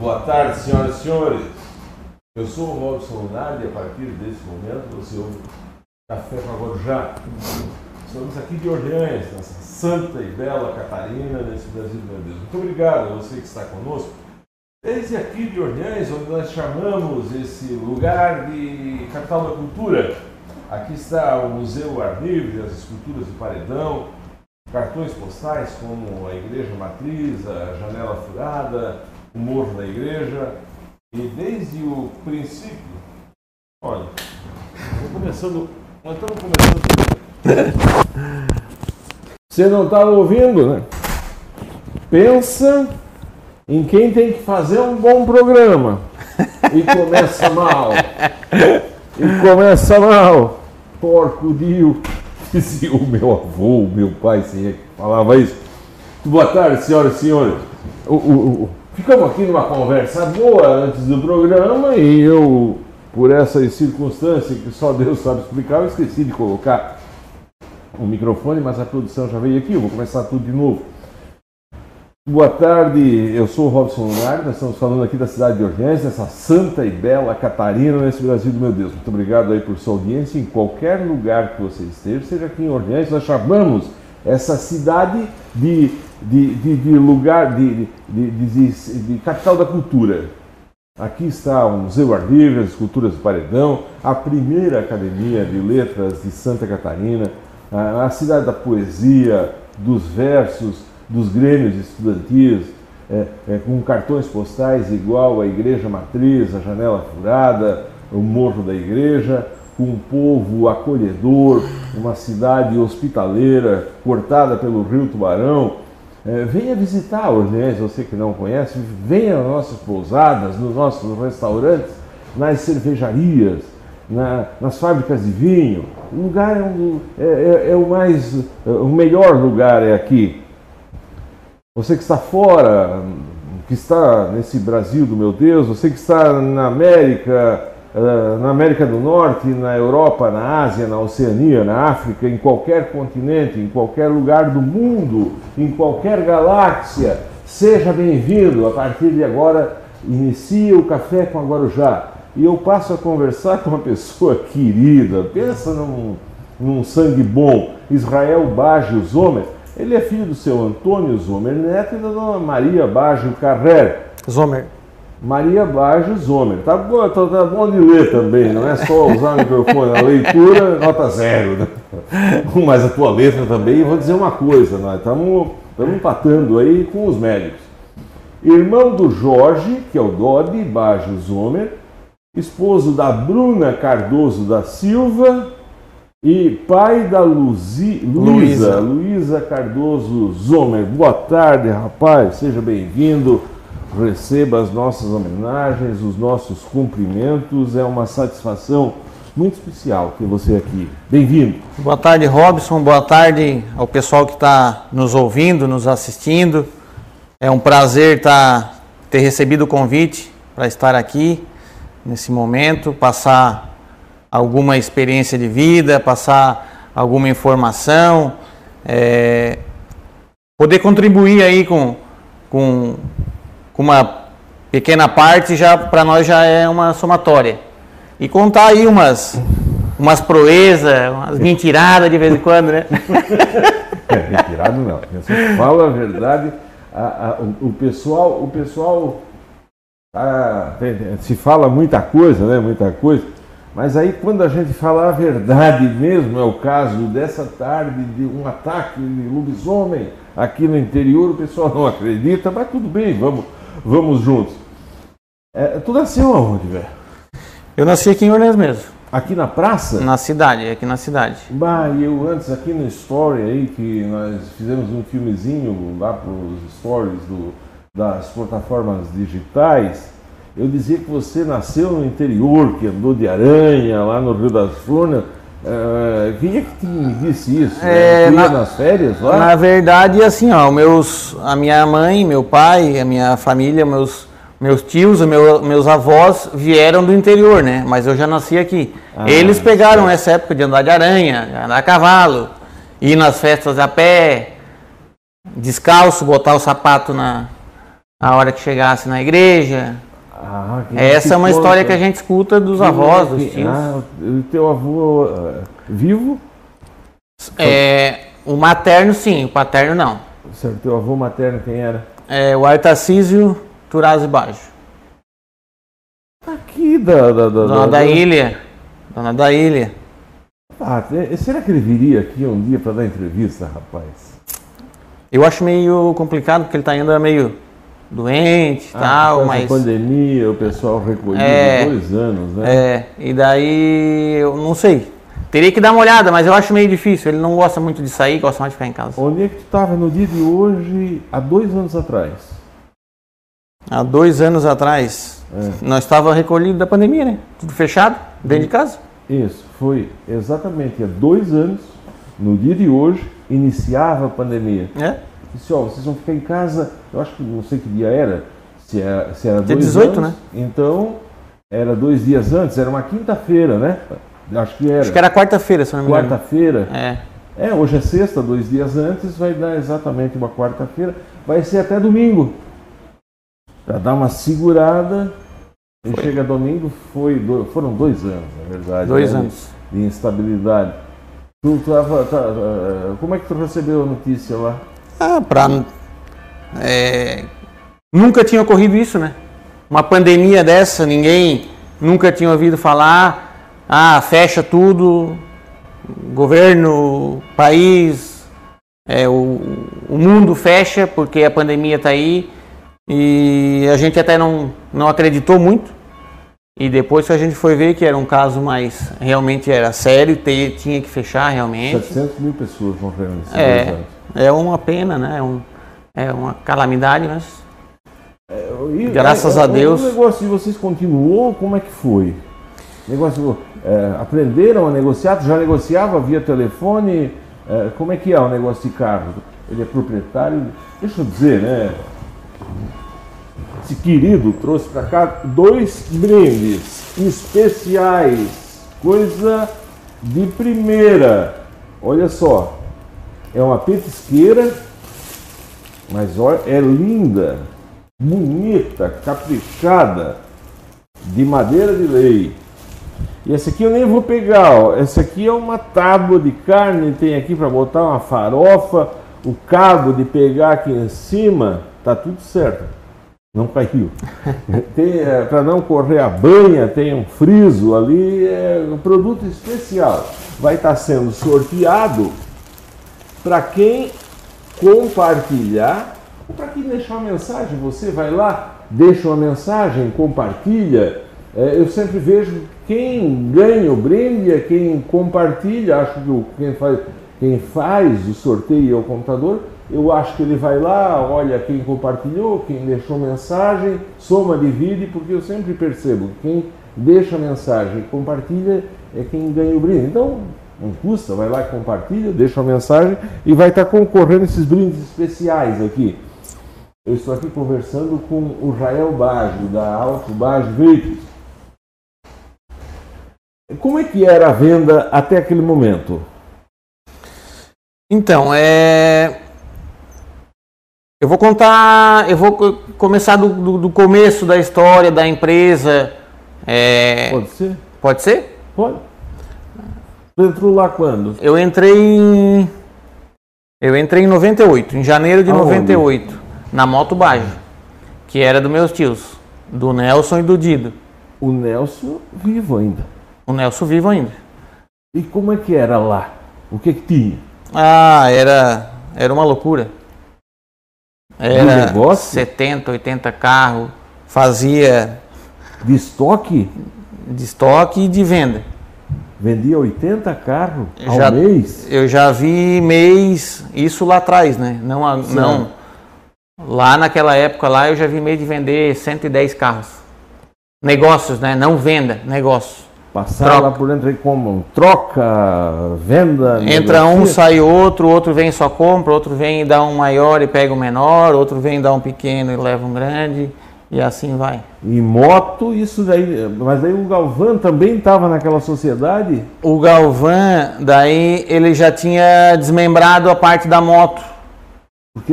Boa tarde, senhoras e senhores. Eu sou o Robson Lunardi e a partir desse momento você ouve Café com a Guarujá. Estamos aqui de Orleans, nessa santa e bela Catarina, nesse Brasil meu Deus. Muito obrigado a você que está conosco. Desde aqui de Orleans, onde nós chamamos esse lugar de capital da cultura. Aqui está o Museu Ar Livre, as esculturas do Paredão, cartões postais como a Igreja Matriz, a Janela Furada, o Morro da Igreja. E desde o princípio, olha, começando, nós estamos começando. Você não estava ouvindo, né? Pensa em quem tem que fazer um bom programa e começa mal. E começa mal. Porco dio. Dizia o meu avô, o meu pai, se falava isso. Boa tarde, senhoras e senhores. O, o, o, ficamos aqui numa conversa boa antes do programa e eu, por essas circunstâncias que só Deus sabe explicar, eu esqueci de colocar o microfone, mas a produção já veio aqui, eu vou começar tudo de novo. Boa tarde, eu sou o Robson Lunardi, nós estamos falando aqui da cidade de Orleans, nessa santa e bela Catarina, nesse Brasil do meu Deus. Muito obrigado aí por sua audiência em qualquer lugar que você esteja, seja aqui em Orleans, nós chamamos essa cidade de, de, de, de lugar, de, de, capital da cultura. Aqui está o Museu Ar Livre, as esculturas do Paredão, a primeira Academia de Letras de Santa Catarina, a, a cidade da poesia, dos versos, dos grêmios estudantis, é, é, com cartões postais igual à Igreja Matriz, a Janela Furada, o Morro da Igreja, com um povo acolhedor, uma cidade hospitaleira, cortada pelo Rio Tubarão. É, venha visitar Orleans, você que não conhece, venha nas nossas pousadas, nos nossos restaurantes, nas cervejarias, na, nas fábricas de vinho. O lugar é, um, é, é, é o mais, é, o melhor lugar é aqui. Você que está fora, que está nesse Brasil do meu Deus, você que está na América, na América do Norte, na Europa, na Ásia, na Oceania, na África, em qualquer continente, em qualquer lugar do mundo, em qualquer galáxia, seja bem-vindo. A partir de agora, inicia o Café com Guarujá. E eu passo a conversar com uma pessoa querida, pensa num, num sangue bom, Israel Baggio Zomer ele é filho do seu Antônio Zomer Neto e da dona Maria Baggio Carrer. Zomer. Maria Baggio Zomer. Tá bom, tá, tá bom de ler também, não é só usar o microfone. A leitura, nota zero. Né? Mas a tua letra também, vou dizer uma coisa, nós estamos empatando aí com os médicos. Irmão do Jorge, que é o Dodi Baggio Zomer, esposo da Bruna Cardoso da Silva, e pai da Luzi, Luísa, Luísa Cardoso Zomer. Boa tarde, rapaz. Seja bem-vindo. Receba as nossas homenagens, os nossos cumprimentos. É uma satisfação muito especial ter você aqui. Bem-vindo. Boa tarde, Robson. Boa tarde ao pessoal que está nos ouvindo, nos assistindo. É um prazer tá, ter recebido o convite para estar aqui nesse momento, passar alguma experiência de vida, passar alguma informação, é, poder contribuir aí com, com, com uma pequena parte já para nós já é uma somatória e contar aí umas umas proezas, umas mentiradas de vez em quando, né? é, mentirado não. Você fala a verdade. A, a, o, o, pessoal, o pessoal a, se fala muita coisa, né? Muita coisa. Mas aí, quando a gente fala a verdade mesmo, é o caso dessa tarde de um ataque de lobisomem aqui no interior, o pessoal não acredita, mas tudo bem, vamos, vamos juntos. É, tu nasceu aonde, velho? Eu nasci aqui em Orleans mesmo. Aqui na praça? Na cidade, aqui na cidade. Bah, e eu antes aqui no Story aí, que nós fizemos um filmezinho lá para os stories do, das plataformas digitais, eu dizia que você nasceu no interior, que andou de aranha lá no Rio das Furnas. Uh, quem é que me disse isso? É, na, nas férias lá? Na verdade, assim, ó, meus, a minha mãe, meu pai, a minha família, meus, meus tios, meu, meus avós vieram do interior, né? Mas eu já nasci aqui. Ah, Eles pegaram certo. essa época de andar de aranha, andar a cavalo, ir nas festas a pé, descalço, botar o sapato na, a hora que chegasse na igreja. Ah, que Essa é uma história que a gente escuta dos avós, dos tios. Ah, o teu avô ah, vivo? É, o materno sim, o paterno não. Certo, teu avô materno quem era? É, o Artacísio Turazzi Baggio. Aqui da... da, da Dona da Ilha. Dona da Ilha. Ah, é- será que ele viria aqui um dia para dar entrevista, rapaz? Eu acho meio complicado porque ele tá ainda meio doente e Ah, tal, mas. pandemia, o pessoal recolhido É. dois anos, né? É, e daí eu não sei. Teria que dar uma olhada, mas eu acho meio difícil. Ele não gosta muito de sair, gosta mais de ficar em casa. Onde é que tu estava no dia de hoje, há dois anos atrás? Há dois anos atrás, É. nós estávamos recolhidos da pandemia, né? Tudo fechado, dentro de casa. Isso, foi exatamente há dois anos, no dia de hoje, iniciava a pandemia. É? Disse, ó, vocês vão ficar em casa, eu acho que não sei que dia era, se era, se era Dia dois 18, anos, Então, era dois dias antes, era uma quinta-feira, né? Acho que era. Acho que era quarta-feira, se não me engano. Quarta-feira. É. É, hoje é sexta, dois dias antes, vai dar exatamente uma quarta-feira. Vai ser até domingo. Para dar uma segurada. E chega domingo, foi do- foram dois anos, na verdade. Dois né, anos. De instabilidade. Tu tava, tá, eh, como é que tu recebeu a notícia lá? Ah, pra. é, nunca tinha ocorrido isso, né? Uma pandemia dessa, ninguém nunca tinha ouvido falar. Ah, fecha tudo, governo, país, é, o, o mundo fecha porque a pandemia está aí. E a gente até não, não acreditou muito. E depois que a gente foi ver que era um caso mais realmente era sério, te- tinha que fechar realmente. 700 mil pessoas morreram nesses dois É. é uma pena, né? É, um- é uma calamidade, mas E, Graças é, a é, Deus. O negócio de vocês continuou, como é que foi? Negócio, é, aprenderam a negociar? Já negociava via telefone? É, como é que é o negócio de carro? Ele é proprietário? Deixa eu dizer, né? Esse querido trouxe para cá dois brindes especiais, coisa de primeira. Olha só, é uma petisqueira, mas olha, é linda, bonita, caprichada, de madeira de lei. E essa aqui eu nem vou pegar, ó. Essa aqui é uma tábua de carne, tem aqui para botar uma farofa, o cabo de pegar aqui em cima, tá tudo certo. Não caiu. para não correr a banha, tem um friso ali, é um produto especial. Vai estar sendo sorteado para quem compartilhar ou para quem deixar uma mensagem. Você vai lá, deixa uma mensagem, compartilha. É, eu sempre vejo quem ganha o brinde é quem compartilha. Acho que quem faz, quem faz o sorteio é o computador. Eu acho que ele vai lá, olha quem compartilhou, quem deixou mensagem, soma, divide, porque eu sempre percebo que quem deixa mensagem e compartilha é quem ganha o brinde. Então, não custa, vai lá, compartilha, deixa uma mensagem e vai estar concorrendo esses brindes especiais aqui. Eu estou aqui conversando com o Jael Baggio, da Alto Baggio Veículos. Como é que era a venda até aquele momento? Então, é. Eu vou contar. Eu vou co- começar do, do- do começo da história da empresa. É, Pode ser? pode ser? Pode. Tu entrou lá quando? Eu entrei em. Eu entrei em 98, em janeiro de Aonde? 98, na Moto Baggio, que era dos meus tios, do Nelson e do Dido. O Nelson vivo ainda. O Nelson vivo ainda. E como é que era lá? O que que tinha? Ah, era, era uma loucura. Era negócio? 70, 80 carros, fazia De estoque? de estoque e de venda. Vendia 80 carros ao Já- mês? Eu já vi mês, isso lá atrás, né? Não, não. Lá naquela época lá eu já vi mês de vender 110 carros. Negócios, né? Não venda, negócio. Passar Troca. lá por dentro como troca, venda. Entra um, negocia? sai outro, outro vem e só compra, outro vem e dá um maior e pega o menor, outro vem e dá um pequeno e leva um grande, e assim vai. E moto, isso daí. Mas aí o Galvão também estava naquela sociedade? O Galvão, daí ele já tinha desmembrado a parte da moto.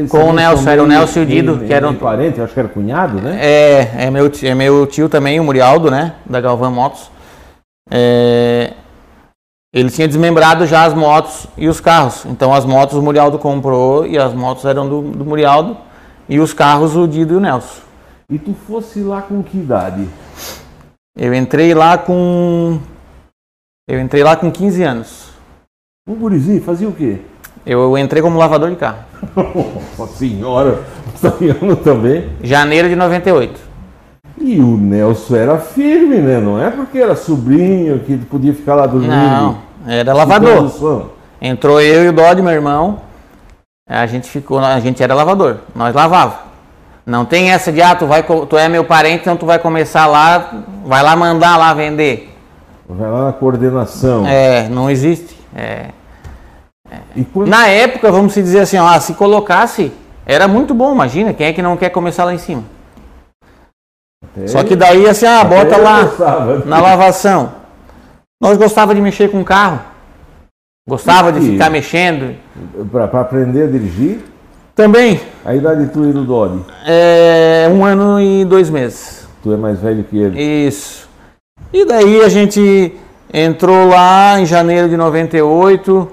Com o Nelson, era o Nelson e o Dido, que eram- meio parente, acho que era cunhado, né? É, é meu, ti- é meu tio também, o Murialdo, né? Da Galvan Motos. É, ele tinha desmembrado já as motos e os carros. Então as motos o Murialdo comprou e as motos eram do, do Murialdo. E os carros o Dido e o Nelson. E tu fosse lá com que idade? Eu entrei lá com. Eu entrei lá com 15 anos. Um gurizinho, fazia o quê? Eu entrei como lavador de carro. Nossa senhora, italiano também. Janeiro de 98. E o Nelson era firme, né? Não é porque era sobrinho que podia ficar lá dormindo. Não, era lavador. Entrou eu e o Dodi, meu irmão. A gente ficou, a gente era lavador. Nós lavava. Não tem essa de ah, tu vai, tu é meu parente, então tu vai começar lá, vai lá mandar lá vender. Vai lá na coordenação. É, não existe. É. E quando... Na época, vamos se dizer assim, ó, se colocasse, era muito bom, imagina, quem é que não quer começar lá em cima? Até- Só que daí assim, ah, bota lá gostava. na lavação. Nós gostava de mexer com o carro. Gostava de E- ficar mexendo. Pra aprender a dirigir, Também, a idade tua e do Dodi. é, um ano e dois meses. Tu é mais velho que ele. Isso. E daí a gente entrou lá em janeiro de 98.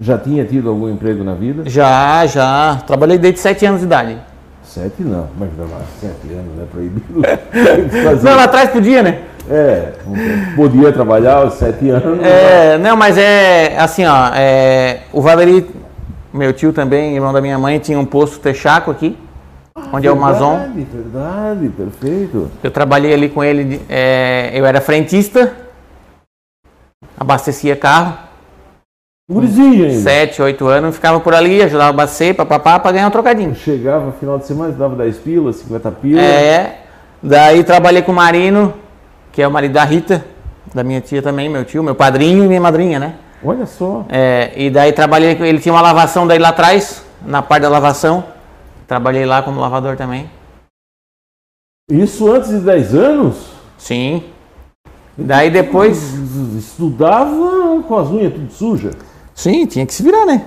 Já tinha tido algum emprego na vida? Já, já. Trabalhei desde sete anos de idade. Sete não, mas lá, sete anos, né? Proibido. Não, lá atrás podia, né? É, podia trabalhar aos sete anos. É, não, mas é assim, ó. é, o Valeri, meu tio também, irmão da minha mãe, tinha um posto Texaco aqui, onde é o Mazon. Verdade, verdade, perfeito. Eu trabalhei ali com ele, é, eu era frentista, abastecia carro, Gurizinho ainda. sete, oito anos, ficava por ali, ajudava a abastecer, papapá, pra ganhar um trocadinho. Chegava final de semana, dava 10 pilas, 50 pilas. É, daí trabalhei com o Marino, que é o marido da Rita, da minha tia também, meu tio, meu padrinho e minha madrinha, né? Olha só. É, e daí trabalhei, com- ele tinha uma lavação daí lá atrás, na parte da lavação, trabalhei lá como lavador também. Isso antes de 10 anos? Sim. Daí depois, Estudava com as unhas tudo sujas. sim, tinha que se virar, né?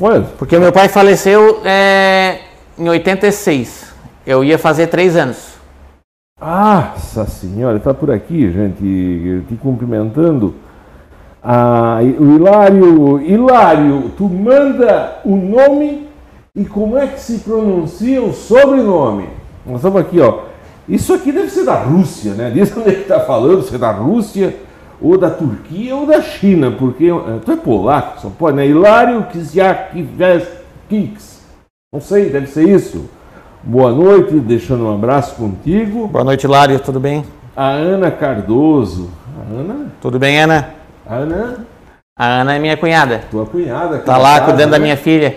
Olha, Porque meu pai faleceu é, em 86. Eu ia fazer três anos. Nossa senhora, está por aqui, gente, te cumprimentando. Ah, o Hilário, Hilário, tu manda o nome e como é que se pronuncia o sobrenome? Nós estamos aqui, ó. Isso aqui deve ser da Rússia, né? Diz onde ele está falando, se é da Rússia, ou da Turquia, ou da China, porque eh, tu é polaco, só pode, né? Hilário Kiziakiewicz. Não sei, deve ser isso. Boa noite, deixando um abraço contigo. Boa noite, Lário, tudo bem? A Ana Cardoso. A Ana? Tudo bem, Ana? Ana, A Ana é minha cunhada. tua cunhada. Tá lá casa, cuidando da né? minha filha.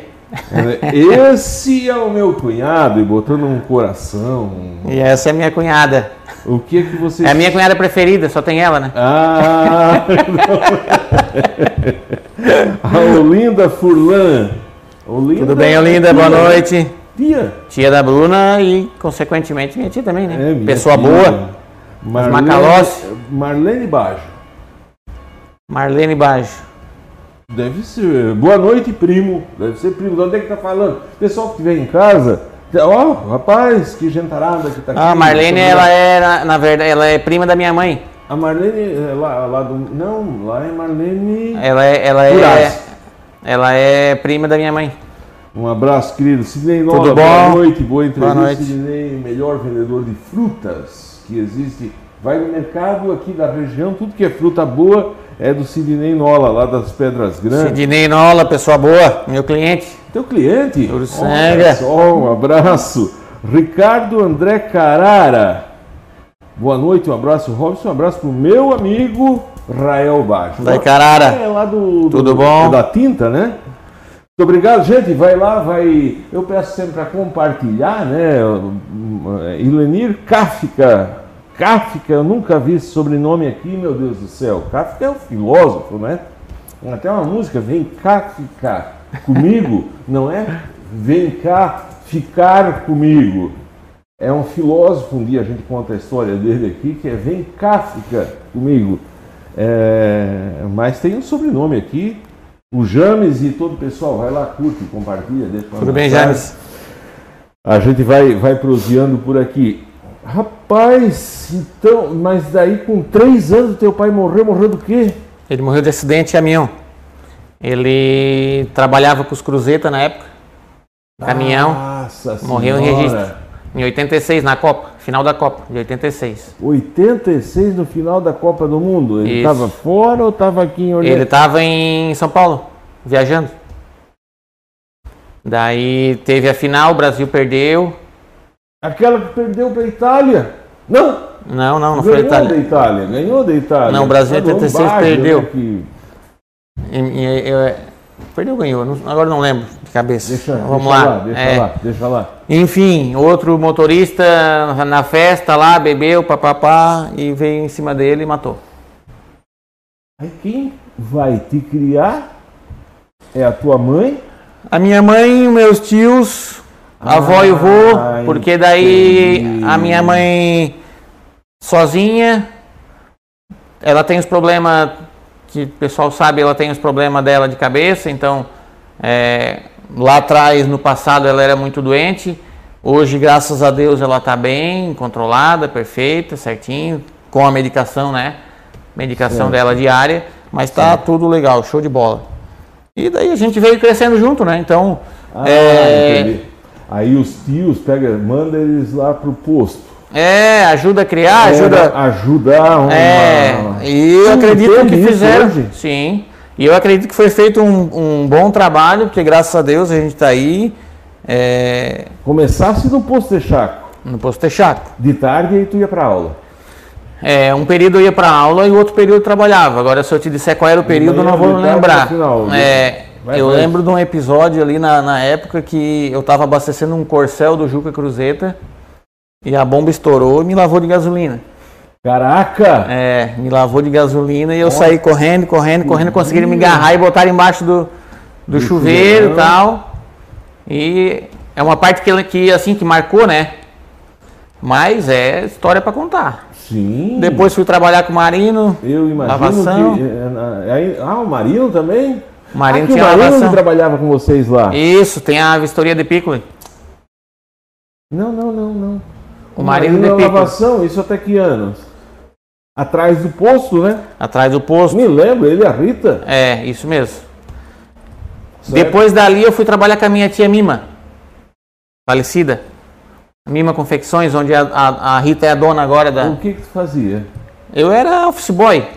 Esse é o meu cunhado, e botando um coração. E essa é a minha cunhada. O que que você. É a minha cunhada preferida, só tem ela, né? Ah! a Olinda Furlan. Olinda, Tudo bem, Olinda? Boa noite. Tia. Tia da Bruna e, consequentemente, minha tia também, né? É, minha Pessoa tia. boa. Marlene, Macalossi. Marlene Baggio. Marlene Baggio. Deve ser. Boa noite, primo. Deve ser primo. De onde é que tá falando? Pessoal que estiver em casa. Ó, rapaz, que gentarada que tá aqui. Ah, a Marlene, ela é, na, na verdade, ela é prima da minha mãe. A Marlene, é lá, lá do. Não, lá é Marlene. Ela é, ela é, ela é prima da minha mãe. Um abraço, querido. Sidney Nova, Tudo boa bom? noite, boa entrevista. Boa noite. Sidney, melhor vendedor de frutas que existe. Vai no mercado aqui da região, tudo que é fruta boa é do Sidney Nola, lá das Pedras Grandes. Sidney Nola, pessoa boa, meu cliente. Teu cliente? Olha só, um abraço. Ricardo André Carara. Boa noite, um abraço, Robson. Um abraço pro meu amigo Rael Baixo. Daí, Carara. É lá do, do- Tudo bom? da tinta, né? Muito obrigado, gente. Vai lá, vai. Eu peço sempre para compartilhar, né? Ilenir Kafka. Kafka, eu nunca vi esse sobrenome aqui, meu Deus do céu. Kafka é o filósofo, né? Tem até uma música, vem cá ficar comigo, não é? Vem cá ficar comigo. É um filósofo, um dia a gente conta a história dele aqui, que é vem cá ficar comigo. É, mas tem um sobrenome aqui, O James e todo o pessoal, vai lá, curte, compartilha, deixa Tudo bem. James? A gente vai, vai proseando por aqui. Rapaz, então, mas daí com três anos teu pai morreu, morreu do quê? Ele morreu de acidente de caminhão. Ele trabalhava com os Cruzeta na época. Caminhão. Nossa morreu em Senhora. registro. Em 86, na Copa. Final da Copa, de 86. 86 no final da Copa do Mundo. Ele estava fora ou estava aqui em Orlando? Ele estava em São Paulo, viajando. Daí teve a final, o Brasil perdeu. Aquela que perdeu para a Itália. Não, Não, não, não foi a ganhou Itália. da Itália. Ganhou da Itália. Não, o Brasil em Tá do 86 Baggio, perdeu. né, que- eu- perdeu ou ganhou? Não- agora não lembro de cabeça. Deixa, Vamos deixa lá. deixa É. lá, deixa lá. Enfim, outro motorista na festa lá, bebeu, papapá, e veio em cima dele e matou. Aí quem vai te criar é a tua mãe? A minha mãe, meus tios, a avó e o vô, porque daí a minha mãe sozinha, ela tem os problemas, que o pessoal sabe, ela tem os problemas dela de cabeça, então é, lá atrás, no passado, ela era muito doente. Hoje, graças a Deus, ela está bem, controlada, perfeita, certinho, com a medicação, né? Medicação Certo. dela diária, mas tá tudo legal, show de bola. E daí a gente veio crescendo junto, né? Então, Ah, é, entendi. Aí os tios pega, manda eles lá pro posto. é, ajuda a criar, ajuda. É, ajudar uma... É, e eu Sim, acredito que fizeram. hoje? Sim. E eu acredito que foi feito um, um bom trabalho, porque graças a Deus a gente está aí é, Começasse no posto de chaco. no posto Texaco. De tarde aí tu ia pra aula. É, um período eu ia para aula e o outro período eu trabalhava. Agora, se eu te disser qual era o período, eu não vou de lembrar. final. É, Vai, eu lembro de um episódio ali na, na época que eu estava abastecendo um corcel do Juca Cruzeta e a bomba estourou e me lavou de gasolina. Caraca! É, me lavou de gasolina e eu saí correndo, correndo, correndo, conseguiram me agarrar e botar embaixo do, do, Do chuveiro e tal. E é uma parte que, que assim que marcou, né? Mas é história para contar. Sim. Depois fui trabalhar com o Marino. eu imagino lavação. que. é, na- aí- ah, o Marino também? O Marino que tinha o Marino trabalhava com vocês lá. Isso, tem a vistoria de Piccoli. Não, não, não, não. O Marino de na Piccoli. lavação, isso até que anos? Atrás do posto, né? Atrás do posto. Me lembro, ele e a Rita. É, isso mesmo. certo? Depois dali eu fui trabalhar com a minha tia Mima, falecida. Mima Confecções, onde a, a- a Rita é a dona agora da. O que que tu fazia? Eu era office boy.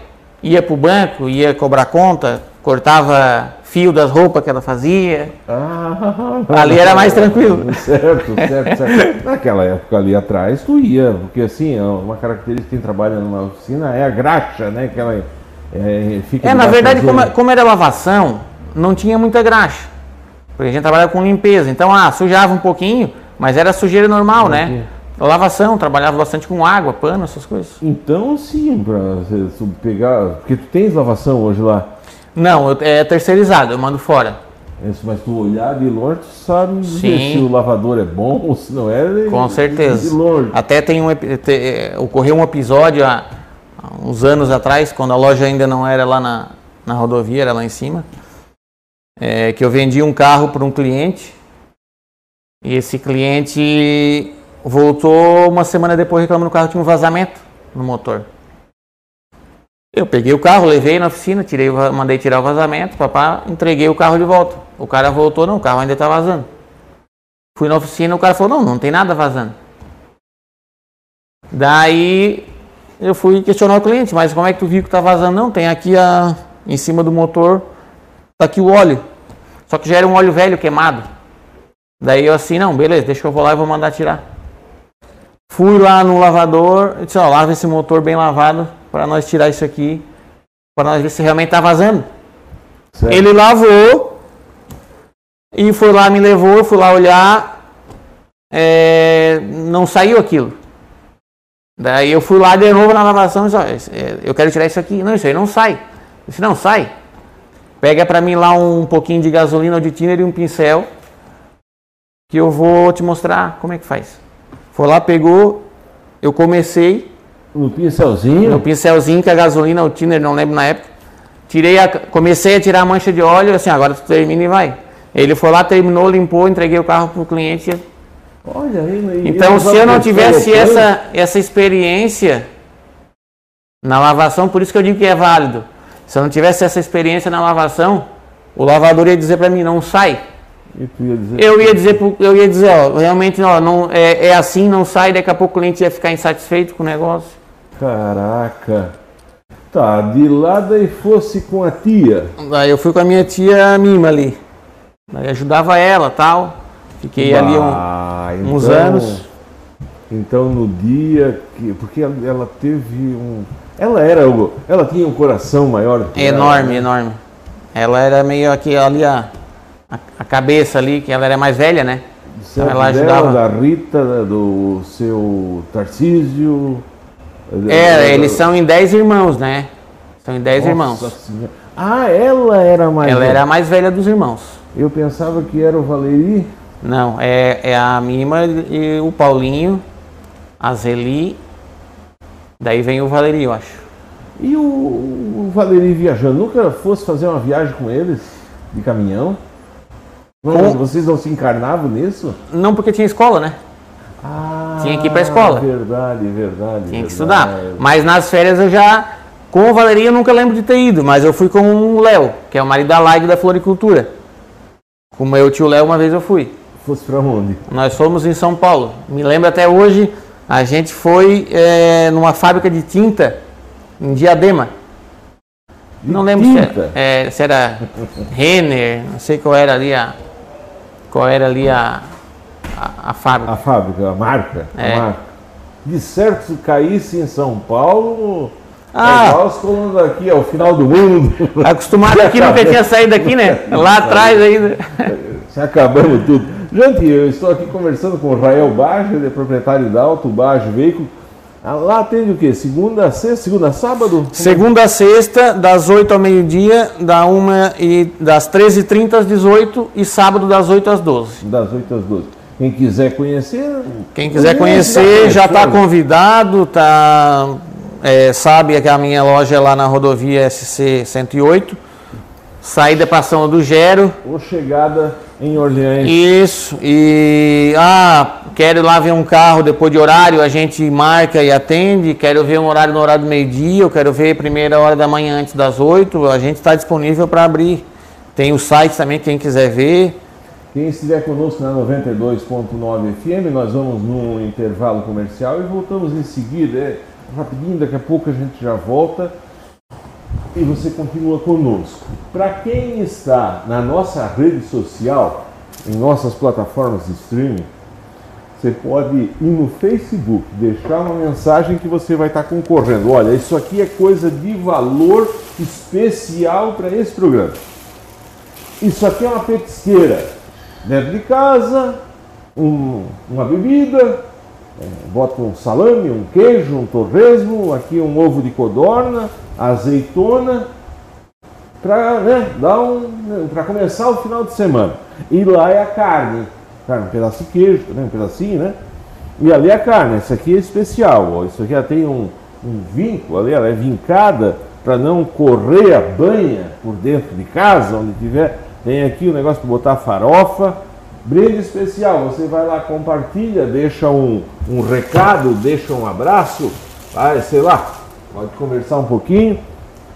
Ia pro banco, ia cobrar conta, cortava fio das roupas que ela fazia. Ah, Ali era mais tranquilo. Certo, certo, certo. Naquela época ali atrás, tu ia, porque assim, é uma característica de quem trabalha numa oficina é a graxa, né? Que ela é, fica É, na verdade, como, como era lavação, não tinha muita graxa. Porque a gente trabalhava com limpeza. Então, ah, sujava um pouquinho, mas era sujeira normal, né? Lavação, trabalhava bastante com água, pano, essas coisas. Então, sim, pra você pegar. Porque tu tens lavação hoje lá. Não, eu- é terceirizado, eu mando fora. Isso, Mas tu olhar de longe, tu sabe Sim. se o lavador é bom ou se não é. de- Com certeza. De longe. Até tem um, te- eh, ocorreu um episódio há, há uns anos atrás, quando a loja ainda não era lá na, na rodovia, era lá em cima, eh, que eu vendi um carro para um cliente e esse cliente voltou uma semana depois reclamando que o carro tinha um vazamento no motor. Eu peguei o carro, levei na oficina, tirei, mandei tirar o vazamento, papá, entreguei o carro de volta. O cara voltou, não, o carro ainda está vazando. Fui na oficina, o cara falou, não, não tem nada vazando. Daí eu fui questionar o cliente, mas como é que tu viu que tá vazando? Não, tem aqui a, em cima do motor, tá aqui o óleo. Só que já era um óleo velho queimado. Daí eu assim, não, beleza, deixa eu vou lá e vou mandar tirar. Fui lá no lavador, disse, ó, lava esse motor bem lavado para nós tirar isso aqui, para nós ver se realmente tá vazando. Certo. Ele lavou e foi lá, me levou, fui lá olhar, é, não saiu aquilo. Daí eu fui lá de novo na lavação e disse, ó, esse- é, eu quero tirar isso aqui. Não, isso aí não sai. Eu disse, não, sai. Pega pra mim lá um pouquinho de gasolina de thinner e um pincel que eu vou te mostrar como é que faz. Foi lá, pegou, eu comecei No pincelzinho. no pincelzinho que a gasolina, o thinner, não lembro na época. tirei a, comecei a tirar a mancha de óleo, assim, agora tu termina e vai. Ele foi lá, terminou, limpou, entreguei o carro pro cliente. Olha aí, Então, se eu não tivesse essa, essa experiência na lavação, por isso que eu digo que é válido. Se eu não tivesse essa experiência na lavação, o lavador ia dizer para mim, não sai. Ia dizer eu ia dizer, eu ia dizer, ó, realmente ó, não, é, é assim, não sai, daqui a pouco o cliente ia ficar insatisfeito com o negócio. Caraca. Tá, de lá daí fosse com a tia. Daí eu fui com a minha tia Mima ali. Daí ajudava ela tal. Fiquei bah, ali um, uns então, anos. Então no dia que. Porque ela teve um. Ela era. Ela tinha um coração maior. enorme, ela, enorme. Ela era meio aqui ali a, a, a, cabeça ali, que ela era mais velha, né? Então ela ajudava. da Rita, do seu Tarcísio. É, eles são em 10 irmãos, né? São em 10 irmãos. Senhora. Ah, ela era mais Ela velha. era a mais velha dos irmãos. Eu pensava que era o Valeri. Não, é, é a Mima e o Paulinho, a Zeli, daí vem o Valeri, eu acho. E o, o Valeri viajando, nunca fosse fazer uma viagem com eles, de caminhão? Com... Vocês não se encarnavam nisso? Não, porque tinha escola, né? Ah, tinha que ir para a escola. Verdade, verdade. Tinha verdade. que estudar. Mas nas férias eu já. Com o Valeri eu nunca lembro de ter ido, mas eu fui com o Léo, que é o marido da Laide da Floricultura. Com o meu tio Léo, uma vez eu fui. Fosse para onde? Nós fomos em São Paulo. Me lembro até hoje, a gente foi é, numa fábrica de tinta em Diadema. De não lembro se era, é, se era Renner, não sei qual era ali a. Qual era ali a, a, a fábrica. A fábrica, a marca. É. A marca. De certo, se caísse em São Paulo, ah, é igual os colunos aqui, é o final do mundo. Acostumado aqui, nunca tinha saído daqui, né? Lá atrás ainda. Se acabamos tudo. Gente, eu estou aqui conversando com o Rael Baja, ele é proprietário da Auto Baja Veículo. Ah, lá atende o quê? Segunda a sexta, segunda a sábado? Segunda a sexta, das 8 ao meio-dia, da uma e das 13h30 às 18 e sábado das 8 às 12. Das 8 às 12. Quem quiser conhecer. Quem quiser conhecer já está convidado, tá é, sabe que a minha loja é lá na rodovia SC 108, saída para São do Gero. Ou chegada em Orleans. Isso, e ah, quero lá ver um carro depois de horário, a gente marca e atende, quero ver um horário no horário do meio-dia, eu quero ver primeira hora da manhã antes das 8, a gente está disponível para abrir. Tem o site também, quem quiser ver. Quem estiver conosco na 92.9 FM, nós vamos num intervalo comercial e voltamos em seguida. É rapidinho, daqui a pouco a gente já volta e você continua conosco. Para quem está na nossa rede social, em nossas plataformas de streaming, você pode ir no Facebook, deixar uma mensagem que você vai estar concorrendo. Olha, isso aqui é coisa de valor especial para esse programa. Isso aqui é uma petisqueira dentro de casa, um, uma bebida, é, bota um salame, um queijo, um torresmo, aqui um ovo de codorna, azeitona, para né, dar um, para começar o final de semana. E lá é a carne, carne, um pedaço de queijo, né, um pedacinho, né? E ali é a carne, essa aqui é especial, ó, isso aqui já tem um, um vinco ali, ela é vincada para não correr a banha por dentro de casa, onde tiver. Tem aqui o negócio para botar farofa, Brinde especial, você vai lá, compartilha, deixa um, um recado, deixa um abraço, vai, sei lá, pode conversar um pouquinho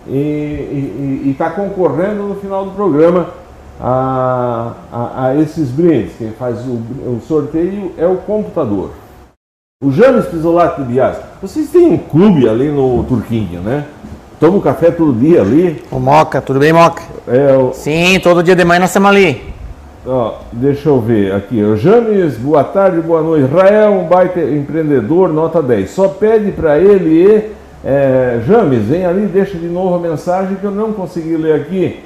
e está concorrendo no final do programa a, a, a, esses brindes. Quem faz o, o, sorteio é o computador. O James Pisolato de Bias, vocês têm um clube ali no Turquinho, né? Toma um café todo dia ali. O Moca, tudo bem, Moca? É, o... Sim, todo dia de manhã nós estamos ali. Ó, deixa eu ver aqui. O James, boa tarde, boa noite. Israel, um baita empreendedor, nota 10. Só pede para ele e. É, James, vem ali, deixa de novo a mensagem que eu não consegui ler aqui.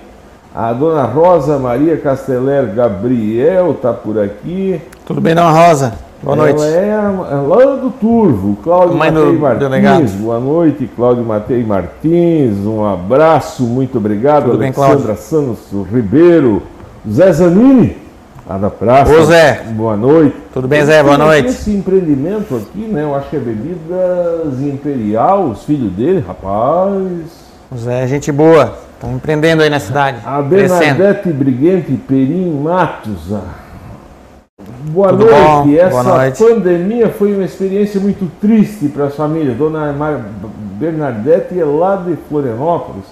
A dona Rosa Maria Casteller Gabriel está por aqui. Tudo bem, dona Rosa? Boa Ela noite. é, é lá do Turvo, Cláudio Mãe Matei Martins. Delegado. Boa noite, Cláudio Matei Martins. Um abraço, muito obrigado. Tudo Alexandra bem, Santos Ribeiro. Zé Zanini, lá da praça. Ô Zé. Boa noite. Tudo bem, Zé? Boa noite. Esse empreendimento aqui, né? Eu acho que é Bebidas Imperial, os filhos dele, rapaz. Zé é gente boa. Estão empreendendo aí na cidade. A. Bernadette Briguente Perim Matos. Boa Tudo noite. bom? Boa Essa noite. pandemia foi uma experiência muito triste para as famílias. Dona Mar- Bernadette é lá de Florianópolis,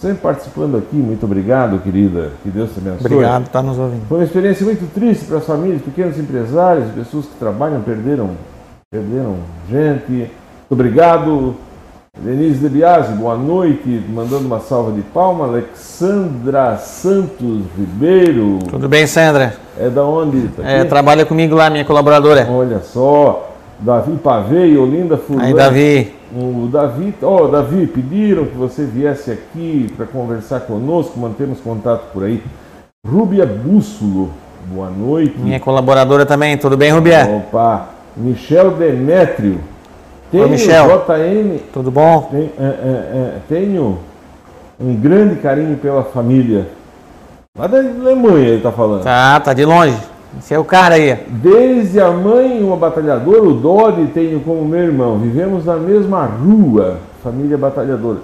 sempre participando aqui. Muito obrigado, querida. Que Deus te abençoe. Obrigado, tá nos ouvindo. Foi uma experiência muito triste para as famílias, pequenos empresários, pessoas que trabalham, perderam, perderam gente. Muito obrigado. Denise De Biasi, boa noite. Mandando uma salva de palma. Alexandra Santos Ribeiro. Tudo bem, Sandra? É da onde? Tá É, trabalha comigo lá, minha colaboradora. Olha só. Davi Pavei, Olinda Fulano. Aí, Davi. O Davi, ó, Davi, pediram que você viesse aqui para conversar conosco, mantemos contato por aí. Rúbia Bússolo, boa noite. Minha colaboradora também. Tudo bem, Rubié? Opa, Michel Demétrio. Tenho Michel. JM, Tudo bom? tem- é, é, é, tenho um grande carinho pela família. Lá da Alemanha ele está falando. Tá, tá de longe. Esse é o cara aí. Desde a mãe, uma batalhadora, o Dodi tenho como meu irmão. Vivemos na mesma rua, família batalhadora.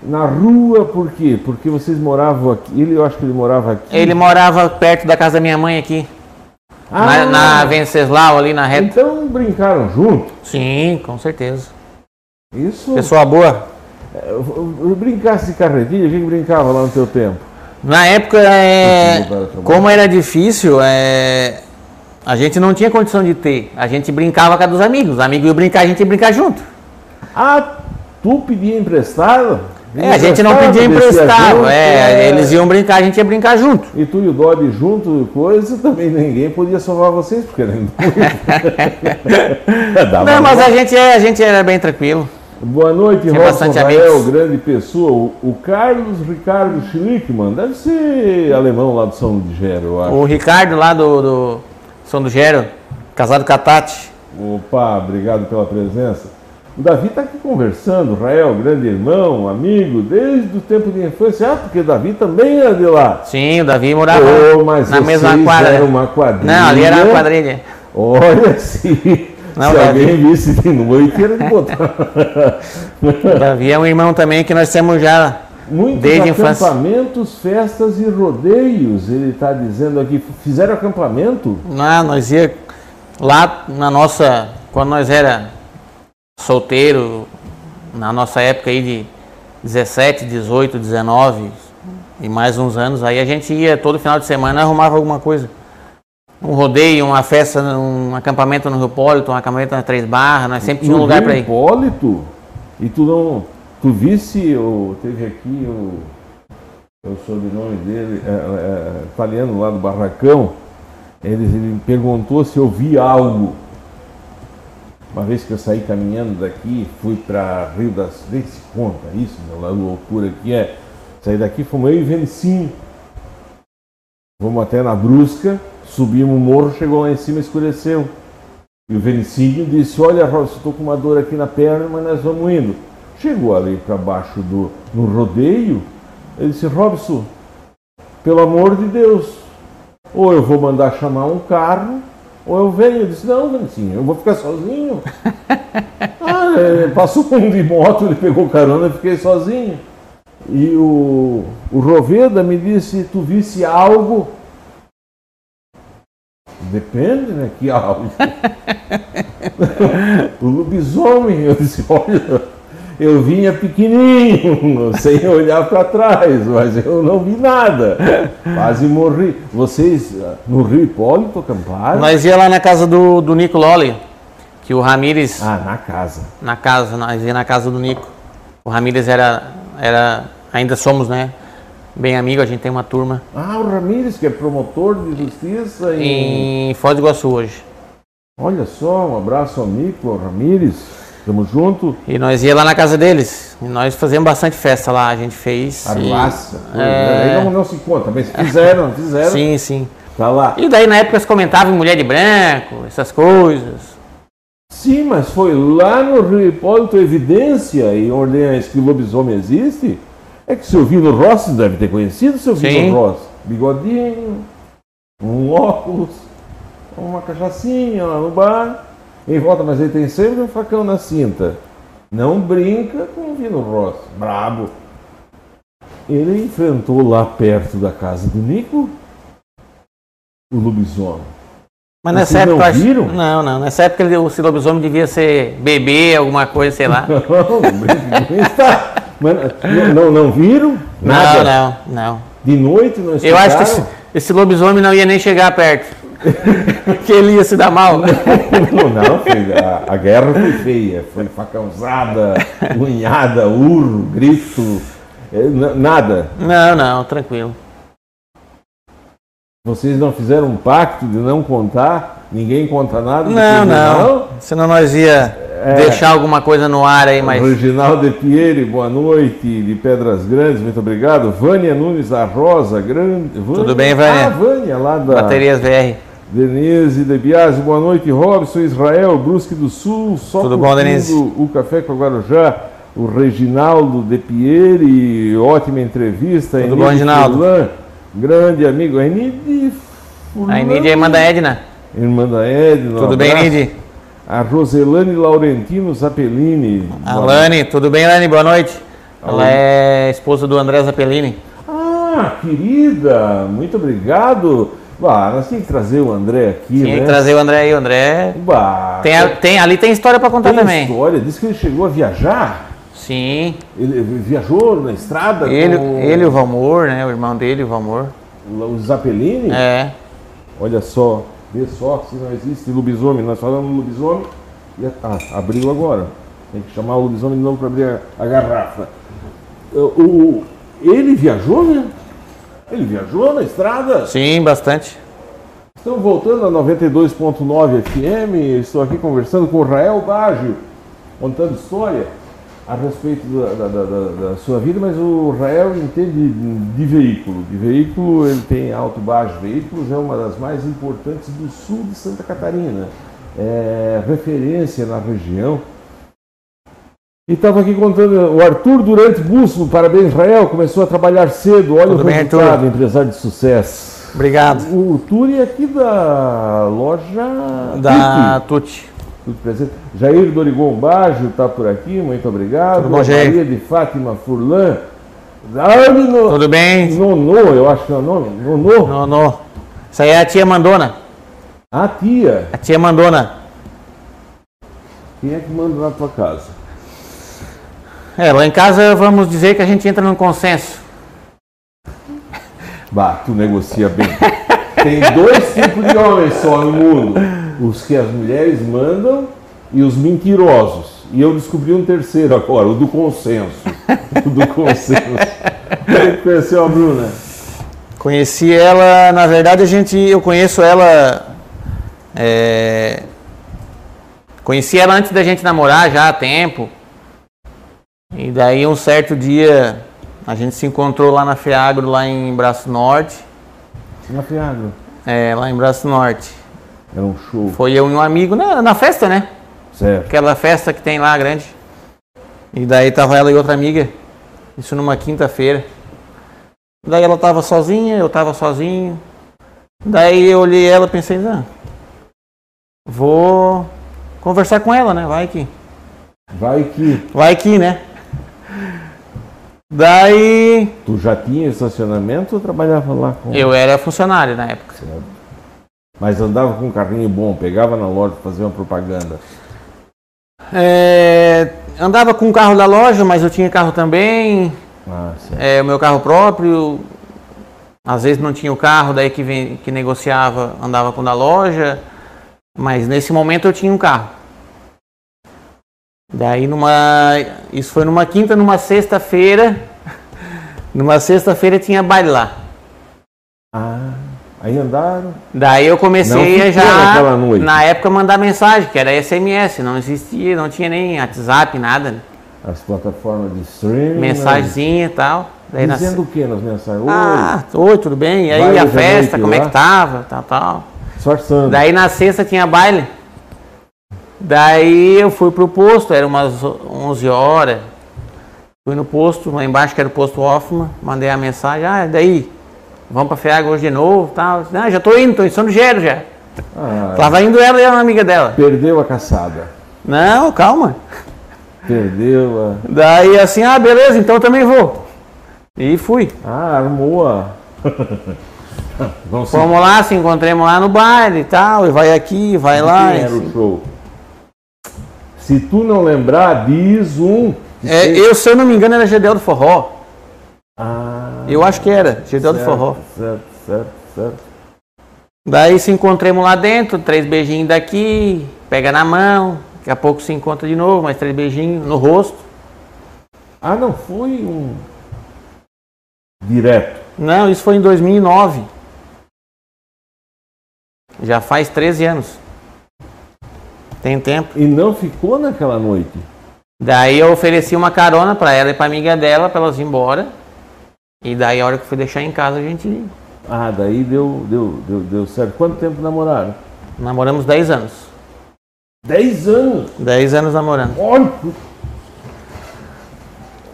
Na rua, por quê? Porque vocês moravam aqui. Ele, eu acho que ele morava aqui. Ele morava perto da casa da minha mãe aqui. Ah, Na, na Venceslau, ali na reta. Então brincaram junto. Sim, com certeza. Isso. Pessoa boa. É, Brincasse de carretilha, o que que brincava lá no teu tempo? Na época, é, como era difícil, é, a gente não tinha condição de ter. A gente brincava com a dos amigos. Os amigos iam brincar, a gente ia brincar junto. Ah, tu pedia emprestado? É, a gente não pedia emprestado. junto, É, eles iam brincar, a gente ia brincar junto. E tu e o Dodi junto, coisa, também ninguém podia salvar vocês, porque. Dava Não, mas a gente, é, a gente era bem tranquilo. Boa noite, Tinha Robson bastante Rael, amigos. grande pessoa. O, o Carlos Ricardo Schlickmann, deve ser alemão lá do São Ligero, eu acho. O Ricardo lá do, do São do Gero, casado com a Tati. Opa, obrigado pela presença. O Davi está aqui conversando, Rael, grande irmão, amigo, desde o tempo de infância. Ah, porque o Davi também era de lá. Sim, o Davi morava Oh, mas na mesma quadra. eram uma quadrilha. Não, ali era uma quadrilha. Olha, se, Não, se Davi. alguém visse de noite, era de botar. O Davi é um irmão também que nós temos já Muitos Desde a infância. acampamentos, festas e rodeios, ele está dizendo aqui. Fizeram acampamento? Ah, nós ia lá na nossa, quando nós era solteiro, na nossa época aí de 17, 18, 19 e mais uns anos, aí a gente ia todo final de semana arrumava alguma coisa. Um rodeio, uma festa, um acampamento no Rio Polito, um acampamento na Três Barras, nós sempre tinha um lugar Rio para ir. Hipólito? E tu não. Tu visse, o, teve aqui o. Eu sou de nome dele, é, é, italiano lá do Barracão. Ele, ele me perguntou se eu vi algo. Uma vez que eu saí caminhando daqui, fui para Rio das. Vê se conta isso, meu, lá loucura que é. Saí daqui, fomos eu e Venicinho. Vamos até na Brusca, subimos o morro, chegou lá em cima, escureceu. E o Venicinho disse: Olha, Robson, estou com uma dor aqui na perna, mas nós vamos indo. Chegou ali para baixo do no rodeio. Ele disse: Robson, pelo amor de Deus, ou eu vou mandar chamar um carro, ou eu venho. Eu disse: Não, Venicinho, eu vou ficar sozinho. ah, é, passou um de moto, ele pegou carona e fiquei sozinho. E o, o Roveda me disse: Tu visse algo? Depende, né? Que algo. o lobisomem, eu disse, olha, eu vinha pequenininho, sem olhar para trás, mas eu não vi nada. Quase morri. Vocês ah, no Rio Hipólito acamparam? Nós ia lá na casa do, do Nico Lolli, que o Ramires, Ah, na casa. na casa, nós ia na casa do Nico. O Ramires era, era, ainda somos, né? Bem amigo, a gente tem uma turma Ah, o Ramires, que é promotor de justiça em... em Foz do Iguaçu hoje. Olha só, um abraço ao Nico, ao Ramires. Tamo junto. E nós ia lá na casa deles. E nós fazíamos bastante festa lá, a gente fez. e- Arruaça. É. Aí não, não se conta, mas fizeram, fizeram. Sim, sim. Tá lá. E daí na época se comentava em mulher de branco, essas coisas. Sim, mas foi lá no Rio Hipólito evidência em Orleans que o lobisomem existe. É que seu Vino Rossi deve ter conhecido seu Sim. Vino Rossi. Bigodinho, um óculos, uma cachaçinha lá no bar. Em volta, mas ele tem sempre um facão na cinta. Não brinca com o Vino Rossi. Brabo. ele enfrentou lá perto da casa do Nico o lobisomem. Mas nessa Vocês época. não acho- viram? Não, não. Nessa época ele- o lobisomem devia ser bebê, alguma coisa, sei lá. Não, não não, viram? Nada? Não, não, não. De noite não Eu acho que esse, esse lobisomem não ia nem chegar perto. que ele ia se dar mal. Não, não, foi, a, a guerra foi feia, foi facãozada, unhada, urro, grito, n- nada. Não, não, tranquilo. Vocês não fizeram um pacto de não contar? Ninguém conta nada? Não, que- não. Senão nós ia É. deixar alguma coisa no ar aí, mas. Reginaldo de Pieri, boa noite, de Pedras Grandes, muito obrigado. Vânia Nunes da Rosa, grande. Vânia, Tudo bem, Vânia? Ah, Vânia, lá da. Baterias VR. Denise de Biasi, boa noite. Robson Israel, Brusque do Sul, só Tudo bom, Denise? O Café com a Guarujá, o Reginaldo de Pieri, ótima entrevista. Tudo Enide bom, Reginaldo? Furlan, grande amigo. Enide Furlan, A Enid é a irmã da Edna. Irmã da Edna. Tudo um bem, abraço. Enid? A Roselane Laurentino Zappellini. Alane, tudo bem, Alane? Boa noite. Ela é esposa do André Zappellini. Ah, querida, muito obrigado. Bah, nós tínhamos que trazer o André aqui, Tinha né? que trazer o André aí, o André. Bah, Tem, a- tem- ali tem história pra contar tem também. história. Diz que ele chegou a viajar. Sim. Ele viajou na estrada Ele, com ele o Valmor, né? O irmão dele, o Valmor. o Zappellini. É. Olha só, vê só se não existe lobisomem. Nós falamos lobisomem e ah, abriu agora. Tem que chamar o lobisomem de novo para abrir a, a garrafa. O, o- ele viajou, né? Ele viajou na estrada. Sim, bastante. Estamos voltando a 92.9 FM. Estou aqui conversando com o Rael Baggio, contando história a respeito da, da- da- da- sua vida, mas o Rael entende de veículo. De veículo, ele tem Alto Baggio Veículos, é uma das mais importantes do sul de Santa Catarina. É referência na região. E estava aqui contando, o Arthur Durante Bússolo, parabéns Rael, começou a trabalhar cedo, olha Tudo o bem, resultado, Arthur? empresário de sucesso. Obrigado. O Turi é aqui da loja Da Tuti. Tudo presente. Jair Dorigon Baggio está por aqui, muito obrigado. Tudo bom, Jair? Maria de Fátima Furlan. Ah, no... Tudo bem? Nonô, eu acho que é o nome. Nonô. Não, não. Isso aí é a tia Mandona. A tia. A tia Mandona. Quem é que manda na tua casa? É, lá em casa vamos dizer que a gente entra num consenso. Bah, tu negocia bem. Tem dois tipos de homens só no mundo: os que as mulheres mandam e os mentirosos. E eu descobri um terceiro agora, o do consenso. O do consenso. Você conheceu a Bruna? Conheci ela, na verdade a gente, eu conheço ela, é, conheci ela antes da gente namorar já há tempo. E daí um certo dia a gente se encontrou lá na Feagro, lá em Braço Norte, Na Fiagro. é, lá em Braço Norte. Era um show. Foi eu e um amigo na, na festa, né? Certo. Aquela festa que tem lá grande. E daí tava ela e outra amiga. Isso numa quinta-feira. Daí ela tava sozinha, eu tava sozinho. Daí eu olhei ela e pensei, ah, vou conversar com ela, né? Vai que. Vai que Vai que, né? Daí tu já tinha estacionamento ou trabalhava lá com. eu era funcionário na época. Mas andava com um carrinho bom, pegava na loja pra fazer uma propaganda. É, andava com o carro da loja, mas eu tinha carro também. Ah, certo. É, o meu carro próprio. Às vezes não tinha o carro, daí que, vem, que negociava, andava com o da loja. Mas nesse momento eu tinha um carro. Daí numa. Isso foi numa quinta, numa sexta-feira. Numa sexta-feira tinha baile lá. Ah, aí andaram. Daí eu comecei a já, na época, mandar mensagem, que era SMS, não existia, não tinha nem WhatsApp, nada. né? As plataformas de streaming. Mensagenzinha e tal. Daí Dizendo o que nas mensagens? Oi, Ah, oi, tudo bem? E aí Vai a festa, como é lá? que tava? Tal, tal. disfarçando. Daí na sexta tinha baile. Daí eu fui pro posto, era umas 11 horas. Fui no posto, lá embaixo que era o posto Hoffman, mandei a mensagem, ah, daí, vamos pra Feaga hoje de novo, tal. Ah, já tô indo, tô em São Gero já. Ah, Tava indo ela e uma amiga dela. Perdeu a caçada. Não, calma. Perdeu a. Daí assim, ah, beleza, então eu também vou. E fui. Ah, armou a. Vamos Fomos lá, se encontremos lá no baile e tal, e vai aqui, vai lá. Quem era o show? Se tu não lembrar, diz um. É, eu, se eu não me engano, era Gedel do Forró. Ah, Eu acho que era, Gedel do Forró. Certo, certo, certo. Daí se encontremos lá dentro, três beijinhos daqui, pega na mão, daqui a pouco se encontra de novo, mais três beijinhos no rosto. Ah, não foi um. Direto. Não, isso foi em 2009. Já faz 13 anos. Tem tempo. E não ficou naquela noite. Daí eu ofereci uma carona pra ela e pra amiga dela, pra elas ir embora. E daí a hora que eu fui deixar em casa, a gente Ah, daí deu, deu, deu, deu certo. Quanto tempo namoraram? namoramos 10 anos. Dez anos! 10 anos namorando. Olha!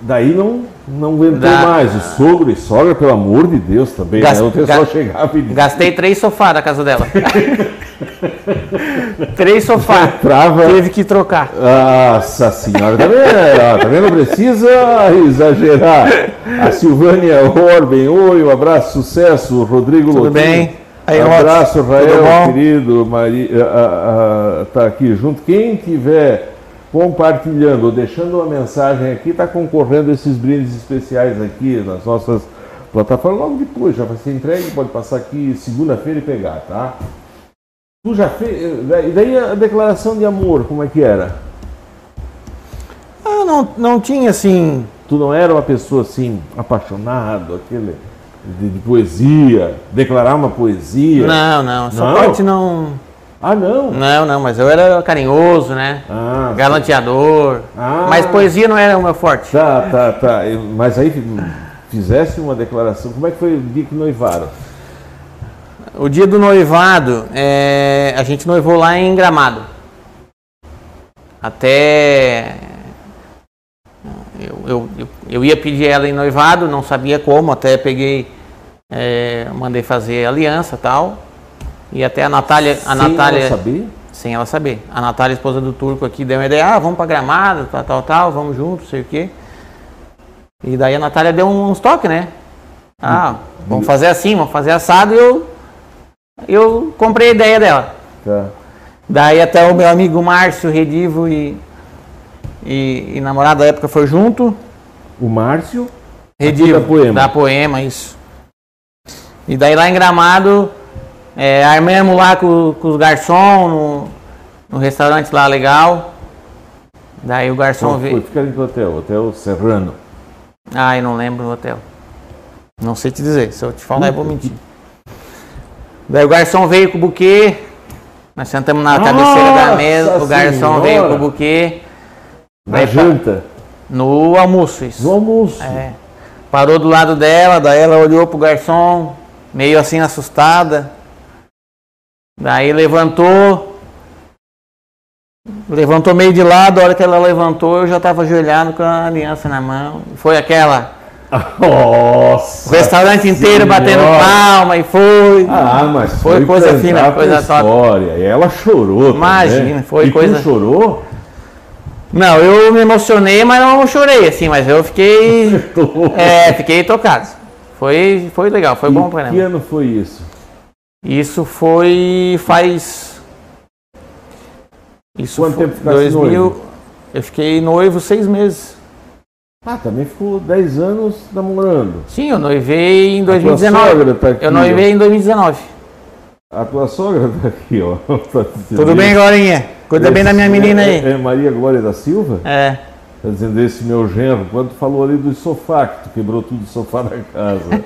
Daí não, não aguentou Da- mais. O sogro e sogra, pelo amor de Deus, também. Né? O pessoal ga- chegava e Gastei três sofás da casa dela. três sofás. trava. Teve que trocar. Nossa senhora, também, ó, também não precisa exagerar. A Silvânia Orben, oi, um abraço, sucesso, Rodrigo Tudo bem? Aí, Um abraço, Rael, querido, Maria, tá aqui junto. Quem tiver compartilhando ou deixando uma mensagem aqui, está concorrendo a esses brindes especiais aqui nas nossas plataformas. Logo depois já vai ser entregue, pode passar aqui segunda-feira e pegar, tá? Tu já fez. E daí a declaração de amor, como é que era? Ah, não, não tinha assim. Tu não era uma pessoa assim, apaixonado, aquele de, de poesia, declarar uma poesia? Não, não. Essa Não? parte não. Ah, não? Não, não, mas eu era carinhoso, né? Ah, Galanteador. Ah. Mas poesia não era o meu forte. Tá, tá, tá. Mas aí fizesse uma declaração. Como é que foi o dia que noivaram? O dia do noivado, é, a gente noivou lá em Gramado. Até. Eu, eu, eu, eu ia pedir ela em noivado, não sabia como, até peguei. é, mandei fazer aliança e tal. E até a Natália. A Sem Natália ela saber? sem ela saber. A Natália, esposa do turco aqui, deu uma ideia, ah, vamos pra Gramado, tal, tal, tal, vamos juntos, sei o quê. E daí a Natália deu uns toques, né? Ah, vamos fazer assim, vamos fazer assado e eu, eu comprei a ideia dela. Tá. Daí até o meu amigo Márcio Redivo e, e, e namorado da época foi junto. O Márcio? Redivo, da Poema. Da Poema, isso. E daí lá em Gramado, é, armamos lá com, com os garçons no, no restaurante lá legal. Daí o garçom veio. Ficaram em que hotel? Hotel Serrano. Ah, eu não lembro o hotel. Não sei te dizer, se eu te falar eu vou mentir. Daí o garçom veio com o buquê. Nós sentamos na cabeceira da Nossa mesa, o garçom Senhora! veio com o buquê. Na Vai janta. No almoço, isso. No almoço. É. Parou do lado dela, daí ela olhou pro garçom, meio assim assustada. Daí levantou. Levantou meio de lado, a hora que ela levantou, eu já estava ajoelhado com a aliança na mão. Foi aquela. Nossa! O restaurante inteiro Senhora! batendo palma e foi. Ah, mas Foi foi, coisa fina, coisa top. história. E ela chorou Imagina, também. foi e coisa- tu chorou? Não, eu me emocionei, mas não chorei, assim, mas eu fiquei. é, fiquei tocado. Foi, foi legal, foi bom pra Que caramba. ano foi isso? Isso foi faz. Isso Quanto foi tempo ficasse 2000. noivo? Eu fiquei noivo seis meses. Ah, também ficou 10 anos namorando. Sim, eu noivei em tua 2019. sogra tá aqui, eu noivei em 2019. A tua sogra tá aqui, ó. Tá Tudo bem. Glorinha? Cuida bem da minha menina É, aí. é Maria Glória da Silva? É. Tá dizendo esse meu genro, quando tu falou ali do sofá, que tu quebrou tudo o sofá da casa.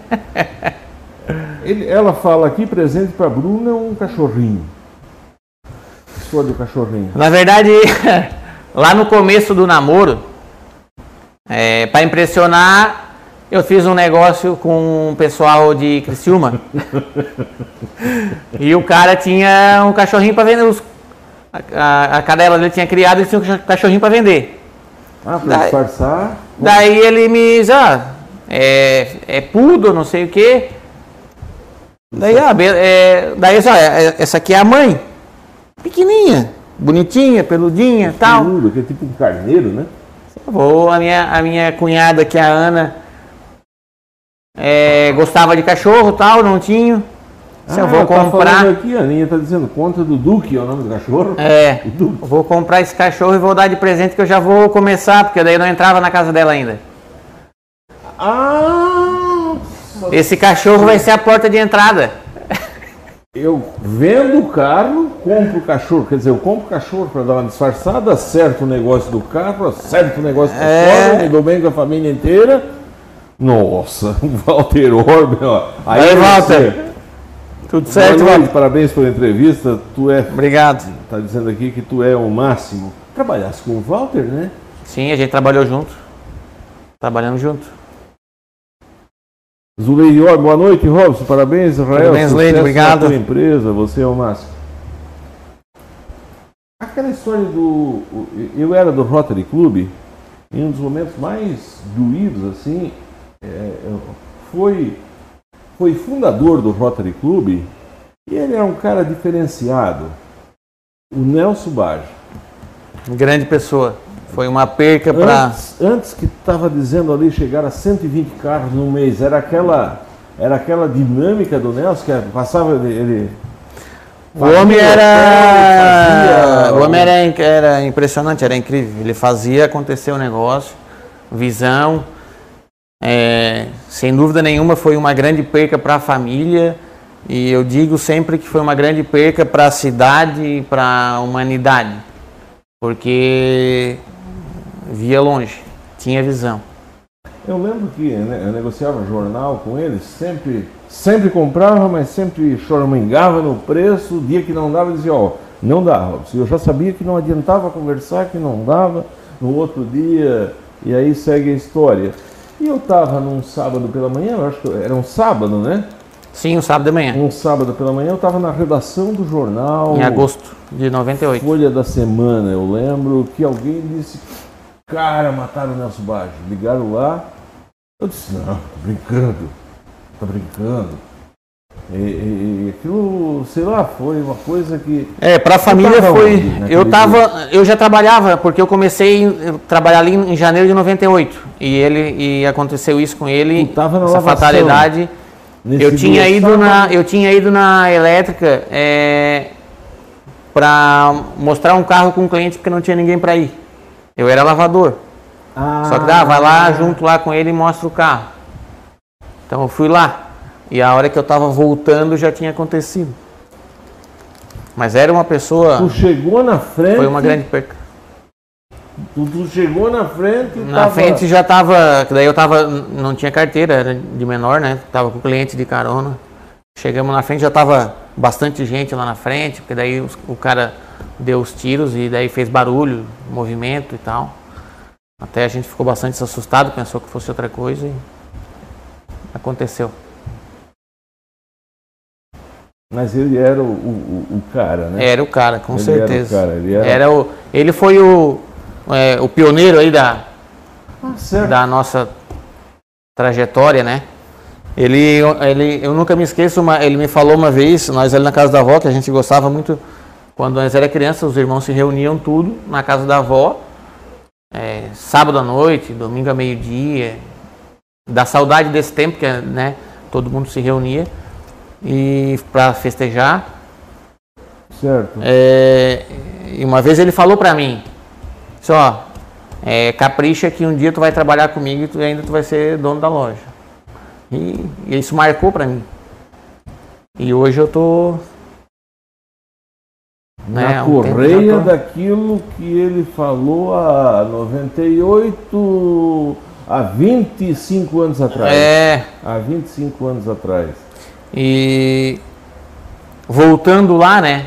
Ele- ela fala aqui, presente pra Bruna, um cachorrinho. História do cachorrinho? Na verdade, lá no começo do namoro, é, para impressionar, eu fiz um negócio com um pessoal de Criciúma. e o cara tinha um cachorrinho para vender. Os, a, a- a cadela dele tinha criado e tinha um cachorrinho para vender. Ah, pra Daí- disfarçar. Daí ele me diz, ah, é, é pudo, não sei o quê. Daí, ah, é, daí só, é- essa aqui é a mãe. Pequenininha, bonitinha, peludinha tal. Peludo, que é tipo um carneiro, né? Vou, a minha, a minha cunhada, que é a Ana, é, gostava de cachorro tal, não tinha. Se eu vou tá comprar. aqui, a Aninha tá dizendo conta do Duque, é o nome do cachorro? É, vou comprar esse cachorro e vou dar de presente que eu já vou começar, porque daí eu não entrava na casa dela ainda. Ah! Esse cachorro vai ser a porta de entrada. Eu vendo o carro, compro o cachorro. Quer dizer, eu compro o cachorro para dar uma disfarçada, acerto o negócio do carro, acerto o negócio da É. sogra, me dou bem com a família inteira. Nossa, o Walter Orbe, ó. Aí, Walter. Tudo certo, Walter? parabéns pela entrevista. Tu é. Obrigado. Tá dizendo aqui que tu é o máximo. Trabalhasse com o Walter, né? Sim, a gente trabalhou junto. Trabalhamos junto. Zuleide Orbe, boa noite, Robson. Parabéns, Israel. Parabéns, Sucesso obrigado. tua empresa, você é o máximo. Aquela história do. Eu era do Rotary Club, e um dos momentos mais doídos, assim, é, eu- foi, foi fundador do Rotary Club, e ele era um cara diferenciado. O Nelson Baggio. Grande pessoa. Foi uma perca para. Antes, antes que estava dizendo ali chegar a 120 carros no mês, era aquela, era aquela dinâmica do Nelson que passava ele. O homem era. O homem era, era impressionante, era incrível. Ele fazia acontecer o negócio, visão. É, sem dúvida nenhuma foi uma grande perca para a família. E eu digo sempre que foi uma grande perca para a cidade e para a humanidade. Porque via longe, tinha visão. Eu lembro que né, eu negociava jornal com ele, sempre, sempre comprava, mas sempre choramingava no preço. O dia que não dava, dizia: Ó, não dá, Robson. Eu já sabia que não adiantava conversar, que não dava. No outro dia, e aí segue a história. E eu estava num sábado pela manhã, eu acho que era um sábado, né? Sim, um sábado de manhã, Um sábado pela manhã, eu estava na redação do jornal. em agosto de 98. Folha da Semana, eu lembro que alguém disse: Cara, mataram o Nelson Baggio. Ligaram lá. Eu disse: Não, tô brincando. Tá brincando. E, e- aquilo, sei lá, foi uma coisa que. É, para a família tava foi. onde naquele Eu tava, eu já trabalhava porque eu comecei a trabalhar ali em janeiro de 98 e ele e aconteceu isso com ele, Tu tava na essa lavação. fatalidade. Eu tinha dia, ido na, sábado, eu tinha ido na elétrica é, para mostrar um carro com um cliente porque não tinha ninguém para ir. Eu era lavador. Ah, Só que dá, vai lá junto lá com ele e mostra o carro. Então eu fui lá. E a hora que eu tava voltando já tinha acontecido. Mas era uma pessoa. Tu chegou na frente. Foi uma grande perca. Tu, tu chegou na frente e Na tava- frente já tava. que Daí eu tava. Não tinha carteira, era de menor, né? Tava com cliente de carona. Chegamos na frente, já tava bastante gente lá na frente, porque daí o cara deu os tiros e daí fez barulho, movimento e tal. Até a gente ficou bastante assustado, pensou que fosse outra coisa e aconteceu. Mas ele era o, o, o cara, né? Era o cara, com Ele certeza. Era o cara, ele era. Era o, ele foi o, é, o pioneiro aí da, Ah, da nossa trajetória, né? Ele, ele, eu nunca me esqueço, uma, ele me falou uma vez, nós ali na casa da avó, que a gente gostava muito, quando nós era criança, os irmãos se reuniam tudo na casa da avó, é, sábado à noite, domingo a meio-dia, da saudade desse tempo que né, todo mundo se reunia e para festejar. Certo. É, e uma vez ele falou pra mim, só, é, capricha que um dia tu vai trabalhar comigo e tu ainda tu vai ser dono da loja. E, e isso marcou pra mim. E hoje eu tô Na É, um tempo correia tô- daquilo que ele falou há 98, há 25 anos atrás. é Há 25 anos atrás. e voltando lá, né?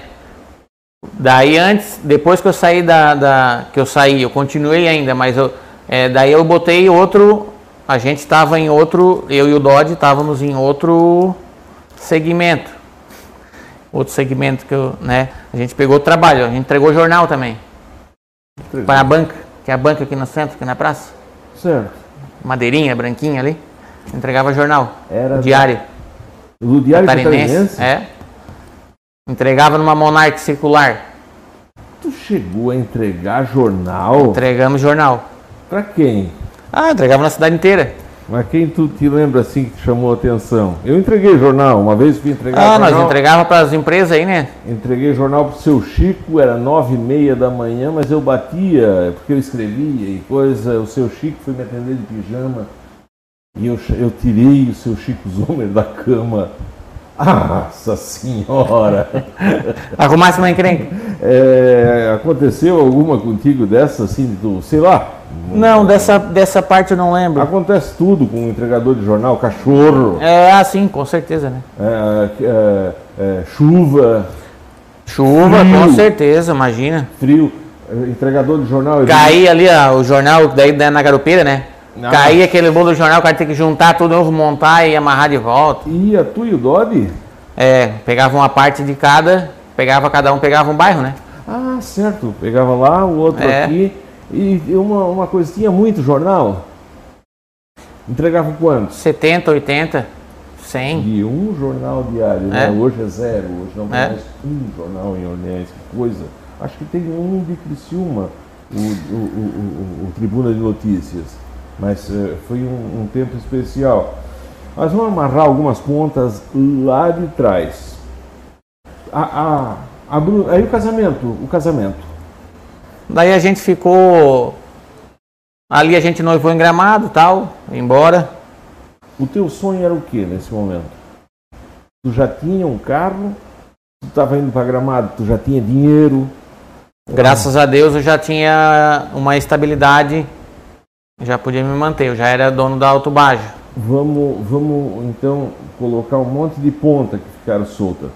Daí antes, depois que eu saí da, da- que eu saí, eu continuei ainda, mas eu, é, daí eu botei outro, a gente estava em outro, eu e o Dodge estávamos em outro segmento, outro segmento que eu, né? A gente pegou o trabalho, a gente entregou jornal também para a banca, que é a banca aqui no centro, aqui na praça, Certo. madeirinha, branquinha ali, entregava jornal, Era diário. do Diário Catarinense, é. Entregava numa Monarch circular. Tu chegou a entregar jornal Entregamos jornal. pra quem? Ah, entregava na cidade inteira. Mas quem tu te lembra assim que te chamou a atenção? Eu entreguei jornal, uma vez fui entregar Ah, jornal. nós entregava para as empresas aí, né? Entreguei jornal pro seu Chico, era nove e meia da manhã, mas eu batia, porque eu escrevia e coisa. O seu Chico foi me atender de pijama e eu, eu tirei o seu Chico Zomer da cama. Nossa senhora! Arrumasse uma encrenca. É, aconteceu alguma contigo dessa, assim, do, sei lá? Não, dessa, dessa parte eu não lembro. Acontece tudo com o entregador de jornal, cachorro, É assim, com certeza, né? é, é, é, chuva, Chuva, Frio. com certeza, imagina. frio. É, Entregador de jornal. Caía ali ó, o jornal daí da- na garupeira, né? Ah. Caía aquele bolo do jornal, o cara tem que juntar tudo novo, montar e amarrar de volta. Ia tu e o Dodi? É, pegava uma parte de cada, pegava cada um, pegava um bairro, né? Ah, certo. Pegava lá, o outro É. aqui. E uma, uma coisa, tinha muito jornal? Entregava quantos? 70, 80, 100. De um jornal diário, né? É. Hoje é zero, hoje não tem É. mais um jornal em Orleans, que coisa. Acho que tem um de Criciúma, o, o, o- o Tribuna de Notícias, mas eh, foi um, um tempo especial. Mas vamos amarrar algumas pontas lá de trás. A, a, a Bru- aí o casamento, o casamento. Daí a gente ficou. Ali a gente noivou em gramado tal, embora. O teu sonho era o que nesse momento? Tu já tinha um carro, tu estava indo para Gramado, tu já tinha dinheiro, Graças a Deus eu já tinha uma estabilidade, já podia me manter, eu já era dono da Autobaja. Vamos, vamos então colocar um monte de ponta que ficaram soltas.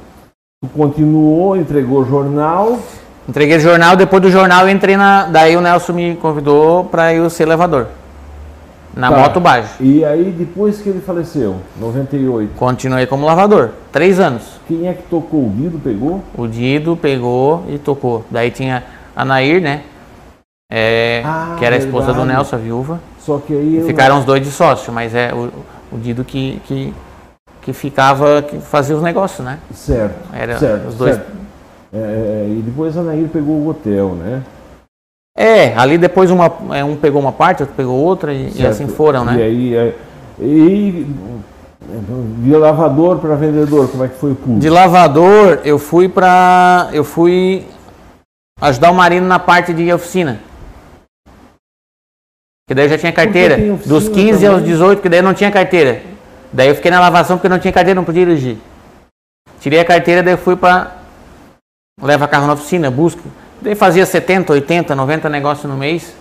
Tu continuou, entregou jornal, Entreguei o jornal, depois do jornal eu entrei na. Daí o Nelson me convidou para eu ser elevador. Na Tá. moto Baja. e aí depois que ele faleceu, 98, Continuei como lavador. Três anos. quem é que tocou o Guido, pegou? O Dido pegou e tocou. Daí tinha a Nair, né? É, Ah, que era a esposa do verdade. Nelson, a viúva. Só que aí Ficaram os dois de sócio, mas é o, o Dido que, que, que ficava, que fazia os negócios, né? certo, Era certo, os dois. certo. É, é, e depois a Nair pegou o hotel, né? É, ali depois uma, é, um pegou uma parte, outro pegou outra e, e assim foram, E né? aí, é, e de lavador para vendedor, como é que foi o pulo? De lavador, eu fui pra. Eu fui ajudar o Marino na parte de oficina. Que daí eu já tinha carteira. Dos 15 aos também? 18, que daí eu não tinha carteira. Daí eu fiquei na lavação porque não tinha carteira, não podia dirigir. Tirei a carteira, daí eu fui pra. Leva carro na oficina, busco. Daí fazia 70, 80, 90 negócios no mês.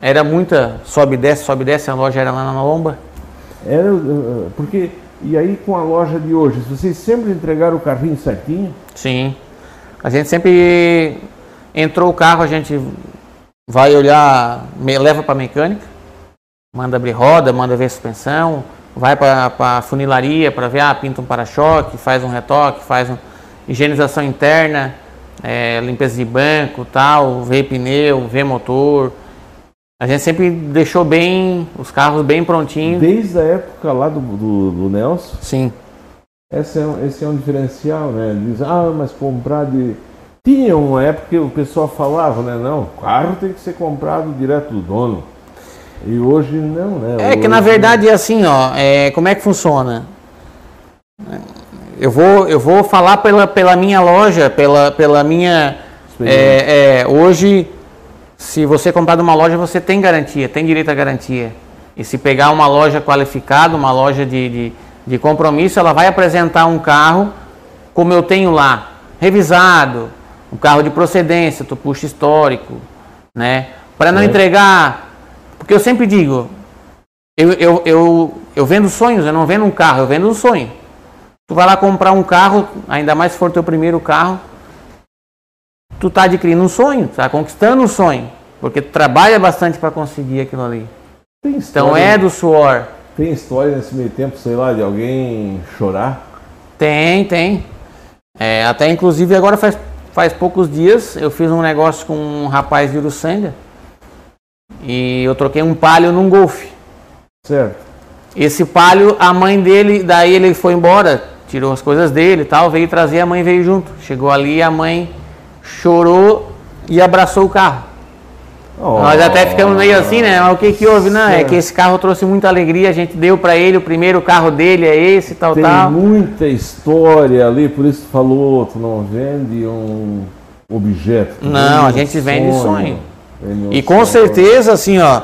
Era muita sobe e desce, sobe e desce, a loja era lá na lomba. Era, uh, porque, e aí com a loja de hoje, vocês sempre entregaram o carrinho certinho? Sim. A gente sempre entrou o carro, a gente vai olhar, leva para mecânica, manda abrir roda, manda ver suspensão, vai para a funilaria para ver, ah, pinta um para-choque, faz um retoque, faz uma higienização interna, é, limpeza de banco, tal, vê pneu, vê motor. A gente sempre deixou bem os carros bem prontinhos. Desde a época lá do, do, do Nelson, Sim. esse é, um- esse é um diferencial, né? Diz, ah, mas comprar de. Tinha uma época que o pessoal falava, né? Não, o carro tem que ser comprado direto do dono. E hoje não, né? É que na Hoje- verdade é assim, ó, é, como é que funciona? Eu vou, eu vou falar pela, pela minha loja, pela, pela minha. é, é, hoje, se você comprar de uma loja, você tem garantia, tem direito à garantia. E se pegar uma loja qualificada, uma loja de, de, de compromisso, ela vai apresentar um carro como eu tenho lá, revisado, um carro de procedência, tu puxa histórico, né? Para não É. entregar. Porque eu sempre digo, eu, eu, eu, eu vendo sonhos, eu não vendo um carro, eu vendo um sonho. Tu vai lá comprar um carro, ainda mais se for teu primeiro carro, tu tá adquirindo um sonho, tá conquistando um sonho, porque tu trabalha bastante para conseguir aquilo ali. Tem Então é do suor. Tem história nesse meio tempo, sei lá, de alguém chorar? Tem, tem. É, até inclusive agora faz, faz poucos dias eu fiz um negócio com um rapaz de Uruçanga e eu troquei um palio num golfe. Certo. Esse palio, a mãe dele, daí ele foi embora, tirou as coisas dele e tal, veio trazer, a mãe veio junto. Chegou ali, a mãe chorou e abraçou o carro. Oh. Nós até ficamos meio assim, né? Mas o que que houve? Não, é que esse carro trouxe muita alegria, a gente deu para ele, o primeiro carro dele é esse, tal, Tem tal. Tem muita história ali, por isso tu falou, tu não vende um objeto. Não, a gente vende sonho. Vende e com certeza, assim, ó,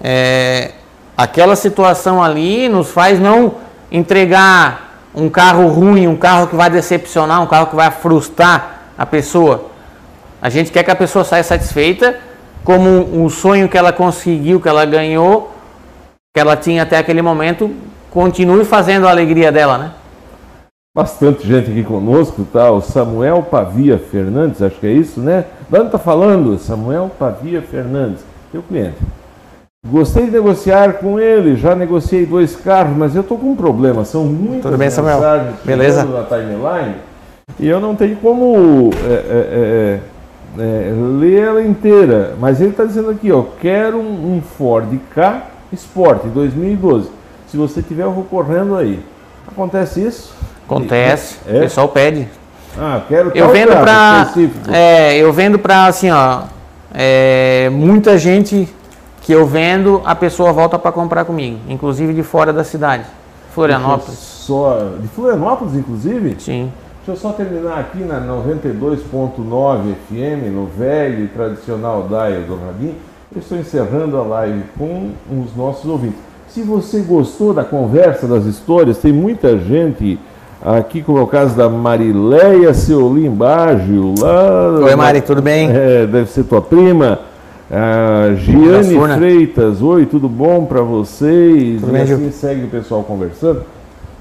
é, aquela situação ali nos faz não entregar um carro ruim, um carro que vai decepcionar, um carro que vai frustrar a pessoa. A gente quer que a pessoa saia satisfeita como um sonho que ela conseguiu, que ela ganhou, que ela tinha até aquele momento, continue fazendo a alegria dela, né? Bastante gente aqui conosco, tá? O Samuel Pavia Fernandes, acho que é isso, né? De onde está falando? Samuel Pavia Fernandes, teu cliente. Gostei de negociar com ele, já negociei dois carros, mas eu estou com um problema. São muitas Tudo bem, Samuel. Beleza? na timeline e eu não tenho como é, é, é, é, ler ela inteira, mas ele está dizendo aqui, ó, quero um, um, Ford K Sport 2012. Se você tiver recorrendo aí, acontece isso? Acontece. É? O pessoal pede. Ah, quero eu vendo para é, eu vendo para assim, ó, é, muita gente que eu vendo, a pessoa volta para comprar comigo, inclusive de fora da cidade, Florianópolis. Só de Florianópolis, inclusive? Sim. Deixa eu só terminar aqui na 92.9 FM, no velho e tradicional dial do Rabin. Eu estou encerrando a live com os nossos ouvintes. Se você gostou da conversa, das histórias, tem muita gente aqui, como é o caso da Marileia Seolim Baggio, lá... Oi, Mari, tudo bem? É, deve ser tua prima. A Giane Freitas, oi, tudo bom para vocês? Tudo e bem, assim segue o pessoal conversando.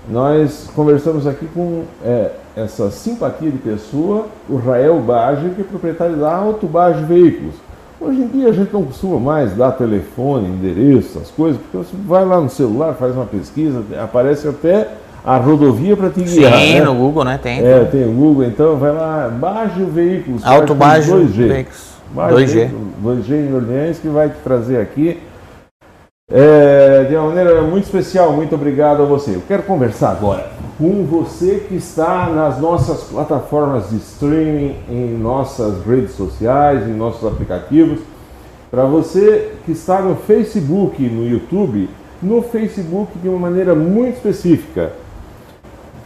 Nós conversamos aqui com é, essa simpatia de pessoa, o Rael Baggio, que é proprietário da Auto Baggio Veículos. Hoje em dia a gente não costuma mais dar telefone, endereço, essas coisas, porque você vai lá no celular, faz uma pesquisa, aparece até a rodovia para te guiar. Sim, né? no Google, né? Tem. É, tem o Google, então vai lá, Baggio Veículos. Auto Baggio 2G. Veículos. 2G. 2G em Orleans, que vai te trazer aqui é, de uma maneira muito especial, muito obrigado a você. Eu quero conversar agora com você que está nas nossas plataformas de streaming, em nossas redes sociais, em nossos aplicativos. Para você que está no Facebook, no YouTube, no Facebook de uma maneira muito específica.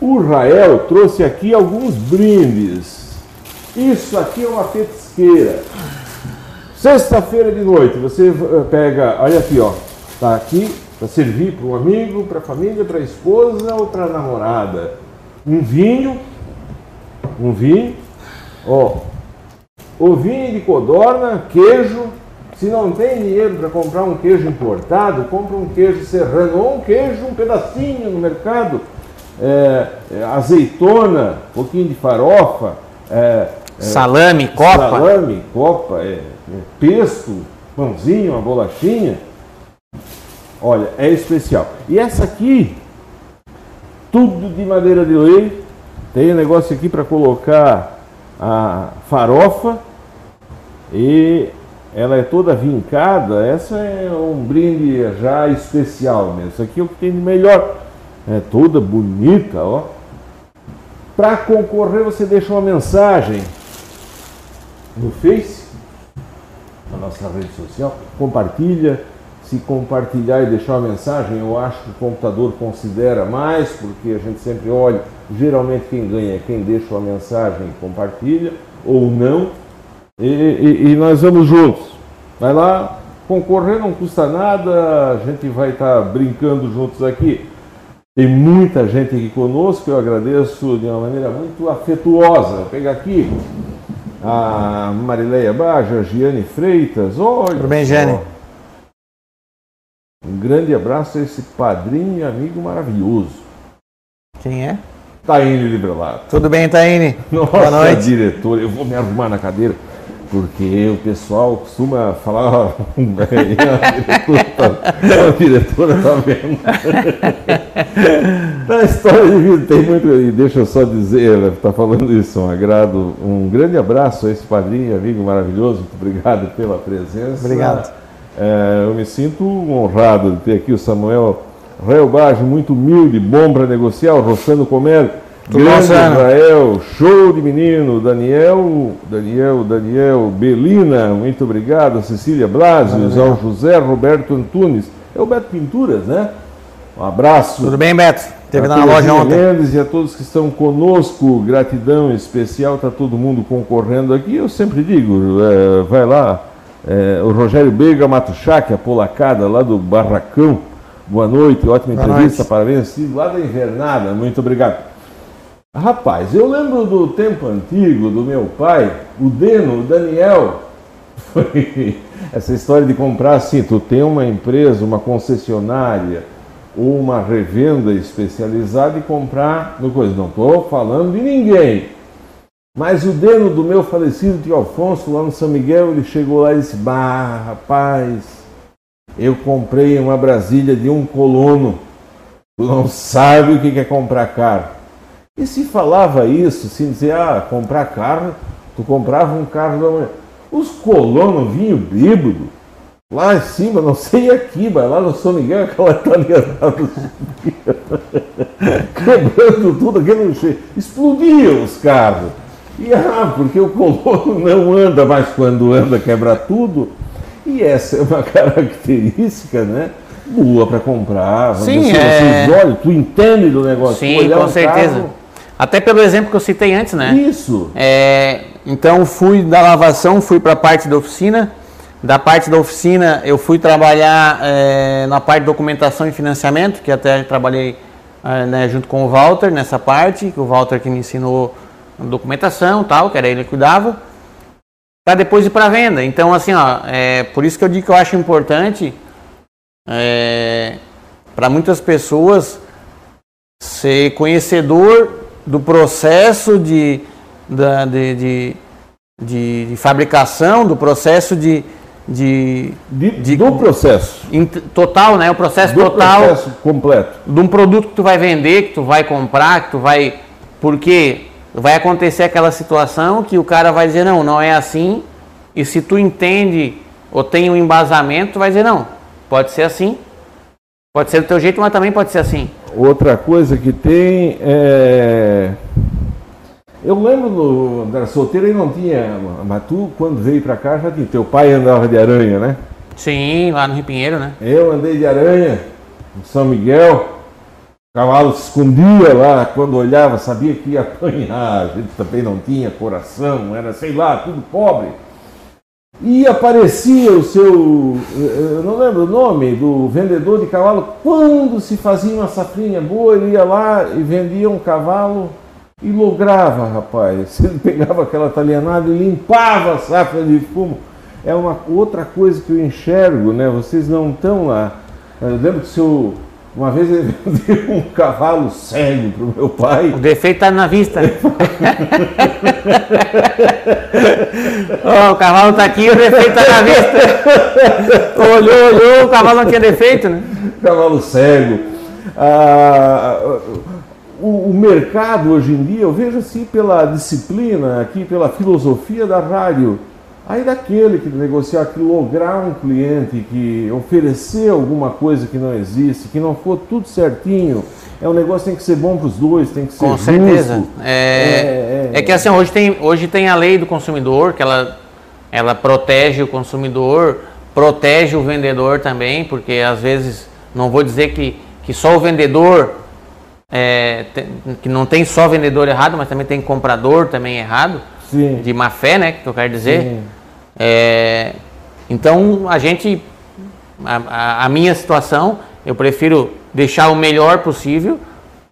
O Rael trouxe aqui alguns brindes. Isso aqui é uma petisqueira. Sexta-feira de noite, você pega, olha aqui, ó, Está aqui para servir para um amigo, para a família, para a esposa ou para a namorada. Um vinho, um vinho, ó, ovinho de codorna, queijo. Se não tem dinheiro para comprar um queijo importado, compra um queijo serrano ou um queijo, um pedacinho no mercado. É, é, azeitona, um pouquinho de farofa. É, é salame, copa. Salame, copa, é, é, pesto, pãozinho, uma bolachinha. Olha, é especial. E essa aqui, tudo de madeira de lei. Tem um negócio aqui para colocar a farofa e ela é toda vincada. Essa é um brinde já especial mesmo. Isso aqui é o que tem de melhor. É toda bonita, ó. Para concorrer, você deixa uma mensagem no Face, na nossa rede social, compartilha se compartilhar e deixar uma mensagem, eu acho que o computador considera mais, porque a gente sempre olha, geralmente quem ganha é quem deixa uma mensagem e compartilha, ou não, e, e, e, nós vamos juntos. Vai lá, concorrer não custa nada, a gente vai estar tá brincando juntos aqui. Tem muita gente aqui conosco, eu agradeço de uma maneira muito afetuosa. Vou pegar aqui a Marileia Baja, a Giane Freitas, olha. Tudo bem, Giane? Um grande abraço a esse padrinho e amigo maravilhoso. Quem é? Taine Librelato. Tudo bem, Taine? Nossa, Boa noite. diretor, eu vou me arrumar na cadeira, porque o pessoal costuma falar. a diretora está vendo. Na história de vida tem muito. E deixa eu só dizer, ela está falando isso, um agrado. Um grande abraço a esse padrinho e amigo maravilhoso. Muito obrigado pela presença. Obrigado. É, eu me sinto honrado de ter aqui o Samuel Reobage, muito humilde, bom para negociar, o Rossano Comer, Grande Israel, show de menino, Daniel, Daniel, Daniel, Belina, muito obrigado, Cecília Blasius, ao José Roberto Antunes, é o Beto Pinturas, né? Um abraço. Tudo bem, Beto? Teve na loja ontem. Mendes e a todos que estão conosco, gratidão especial, está todo mundo concorrendo aqui. Eu sempre digo, é, vai lá, é, o Rogério Bega Matuchac, a polacada lá do Barracão. Boa noite, ótima Boa entrevista, noite. parabéns. Lá da Invernada, muito obrigado. Rapaz, eu lembro do tempo antigo do meu pai, o Deno, o Daniel. Foi essa história de comprar assim, tu tem uma empresa, uma concessionária ou uma revenda especializada e comprar no coisa. Não estou falando de ninguém. Mas o Deno do meu falecido tio Alfonso, lá no São Miguel, ele chegou lá e disse: Bah, rapaz, eu comprei uma Brasília de um colono. Tu não sabe o que é comprar carro. E se falava isso, se dizia, ah, comprar carro, tu comprava um carro da manhã. Os colonos vinham bêbado, lá em cima, não sei aqui, mas lá no São Miguel, aquela italianada quebrando tudo, aquele cheio. Explodia os carros. E ah, porque o colono não anda, mas quando anda quebra tudo. E essa é uma característica, né? Boa para comprar. Sim, é... Vocês olham, tu entende do negócio. Sim, com certeza. Carro, até pelo exemplo que eu citei antes, né? Isso. É, então fui da lavação, fui para a parte da oficina. Da parte da oficina eu fui trabalhar é, na parte de documentação e financiamento, que até trabalhei é, né, junto com o Walter nessa parte, que o Walter que me ensinou documentação tal, que era ele que cuidava, para depois ir para venda. Então assim, ó, é, por isso que eu digo que eu acho importante é, para muitas pessoas ser conhecedor do processo de, da, de, de, de, de fabricação, do processo de, de, de, do processo total, né? O processo do total processo completo de um produto que tu vai vender, que tu vai comprar, que tu vai porque vai acontecer aquela situação que o cara vai dizer não, não é assim. E se tu entende ou tem um embasamento, tu vai dizer não, pode ser assim. Pode ser do teu jeito, mas também pode ser assim. Outra coisa que tem é. Eu lembro do, da solteira e não tinha. Mas tu, quando veio pra cá, já tinha. Teu pai andava de aranha, né? Sim, lá no Rio Pinheiro, né? Eu andei de aranha, em São Miguel. Cavalo se escondia lá, quando olhava, sabia que ia apanhar. A gente também não tinha coração, era, sei lá, tudo pobre. E aparecia o seu, eu não lembro o nome, do vendedor de cavalo, quando se fazia uma safrinha boa, ele ia lá e vendia um cavalo e lograva, rapaz. Ele pegava aquela talhanada e limpava a safra de fumo. É uma outra coisa que eu enxergo, né? Vocês não estão lá. Eu lembro que o seu uma vez ele vendeu um cavalo cego para o meu pai. O defeito está na vista. oh, o cavalo está aqui, o defeito está na vista. olhou, olhou, o cavalo não tinha defeito, né? Cavalo cego. Ah, o, o, mercado hoje em dia, eu vejo assim pela disciplina, aqui pela filosofia da rádio Aí daquele que negociar, que lograr um cliente, que oferecer alguma coisa que não existe, que não for tudo certinho, é um negócio que tem que ser bom para os dois, tem que ser Com justo. certeza. É, é, é, é, que assim, hoje tem, hoje tem a lei do consumidor, que ela, ela protege o consumidor, protege o vendedor também, porque às vezes, não vou dizer que, que só o vendedor, é, tem, que não tem só vendedor errado, mas também tem comprador também errado, Sim. de má fé, né, que eu quero dizer. Sim. É, então a gente, a, a, minha situação, eu prefiro deixar o melhor possível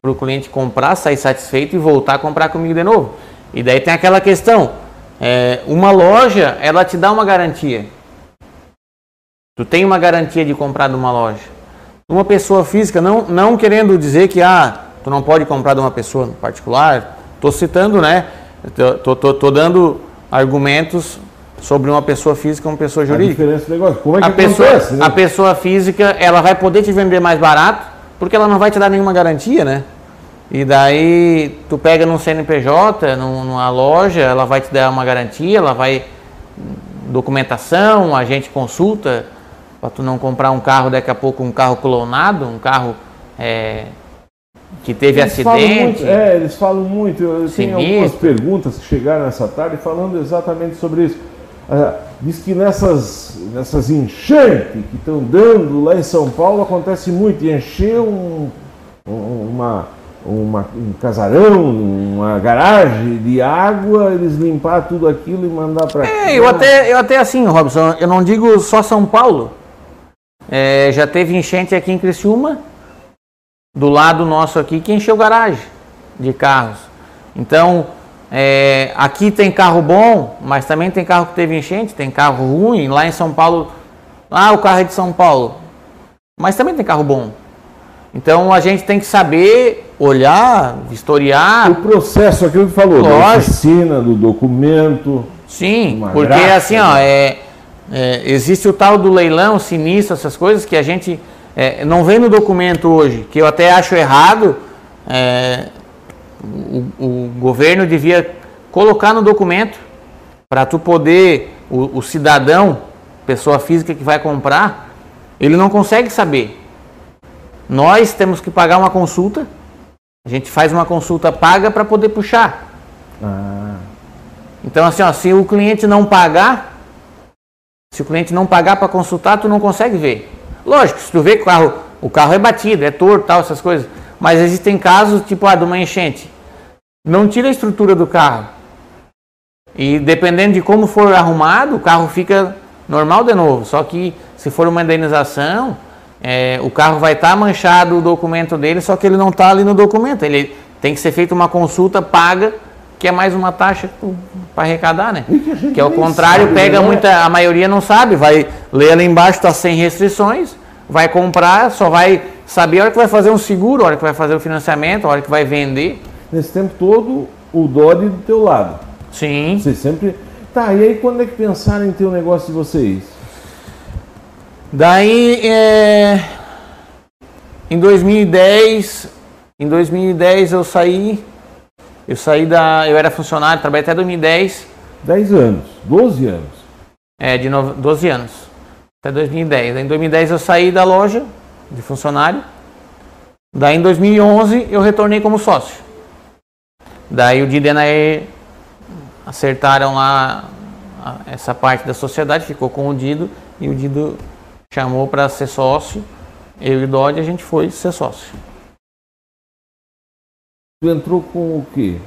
para o cliente comprar, sair satisfeito e voltar a comprar comigo de novo. E daí tem aquela questão, é, uma loja, ela te dá uma garantia. Tu tem uma garantia de comprar de uma loja. Uma pessoa física, não, não querendo dizer que ah, tu não pode comprar de uma pessoa particular, estou citando, né? Tô, dando argumentos sobre uma pessoa física e uma pessoa jurídica. A diferença do negócio. Como é que a pessoa, né? A pessoa física, ela vai poder te vender mais barato, porque ela não vai te dar nenhuma garantia, né? E daí tu pega num CNPJ, numa loja, ela vai te dar uma garantia, ela vai documentação, a gente consulta para tu não comprar um carro daqui a pouco um carro clonado, um carro é, que teve Eles acidente. muito- é, eles falam muito. Eu tenho algumas perguntas que chegaram nessa tarde falando exatamente sobre isso. Ah, diz que nessas, nessas enchentes que estão dando lá em São Paulo acontece muito. Encher um, um- uma, uma- um casarão, uma garagem de água, eles limpar tudo aquilo e mandar para É, eu até, eu até assim, Robson, eu não digo só São Paulo. É, já teve enchente aqui em Criciúma, do lado nosso aqui, que encheu garagem de carros. Então, é, aqui tem carro bom, mas também tem carro que teve enchente, tem carro ruim. Lá em São Paulo, ah, o carro é de São Paulo. Mas também tem carro bom. Então a gente tem que saber olhar, historiar, O processo, aquilo que falou, da oficina, do documento. Sim, porque graça, assim, ó, né? é, é, existe o tal do leilão sinistro, essas coisas que a gente é, não vem no documento hoje, que eu até acho errado. é, o, o governo devia colocar no documento para tu poder, o, o cidadão, pessoa física que vai comprar, ele não consegue saber. Nós temos que pagar uma consulta, a gente faz uma consulta paga para poder puxar. Ah, Então, assim, ó, se o cliente não pagar, se o cliente não pagar para consultar, tu não consegue ver. Lógico, se tu vê que o carro, o carro é batido, é torto, tal, essas coisas. Mas existem casos, tipo, ah, de uma enchente. Não tira a estrutura do carro. E dependendo de como for arrumado, o carro fica normal de novo. Só que se for uma indenização, é, o carro vai estar manchado o documento dele, só que ele não está ali no documento. Ele tem que ser feita uma consulta paga, que é mais uma taxa para arrecadar, né? Que a ao nem contrário, sabe, pega né? muita. A maioria não sabe, vai ler ali embaixo, está sem restrições, vai comprar, só vai saber a hora que vai fazer um seguro, a hora que vai fazer o financiamento, a hora que vai vender. nesse tempo todo, o Dodge do teu lado. Sim. Vocês sempre. Tá, e aí quando é que pensaram em ter o negócio de vocês? Daí, é, em 2010, em 2010 eu saí, eu saí da, eu era funcionário, trabalhei até 2010, 10 anos, 12 anos. é, de no, 12 anos, até 2010. Daí, em 2010 eu saí da loja de funcionário, daí em 2011 eu retornei como sócio. Daí o e Nair acertaram lá essa parte da sociedade, ficou com o Dido e o Dido chamou para ser sócio. Eu e o Dodge a gente foi ser sócio. Tu entrou com o quê?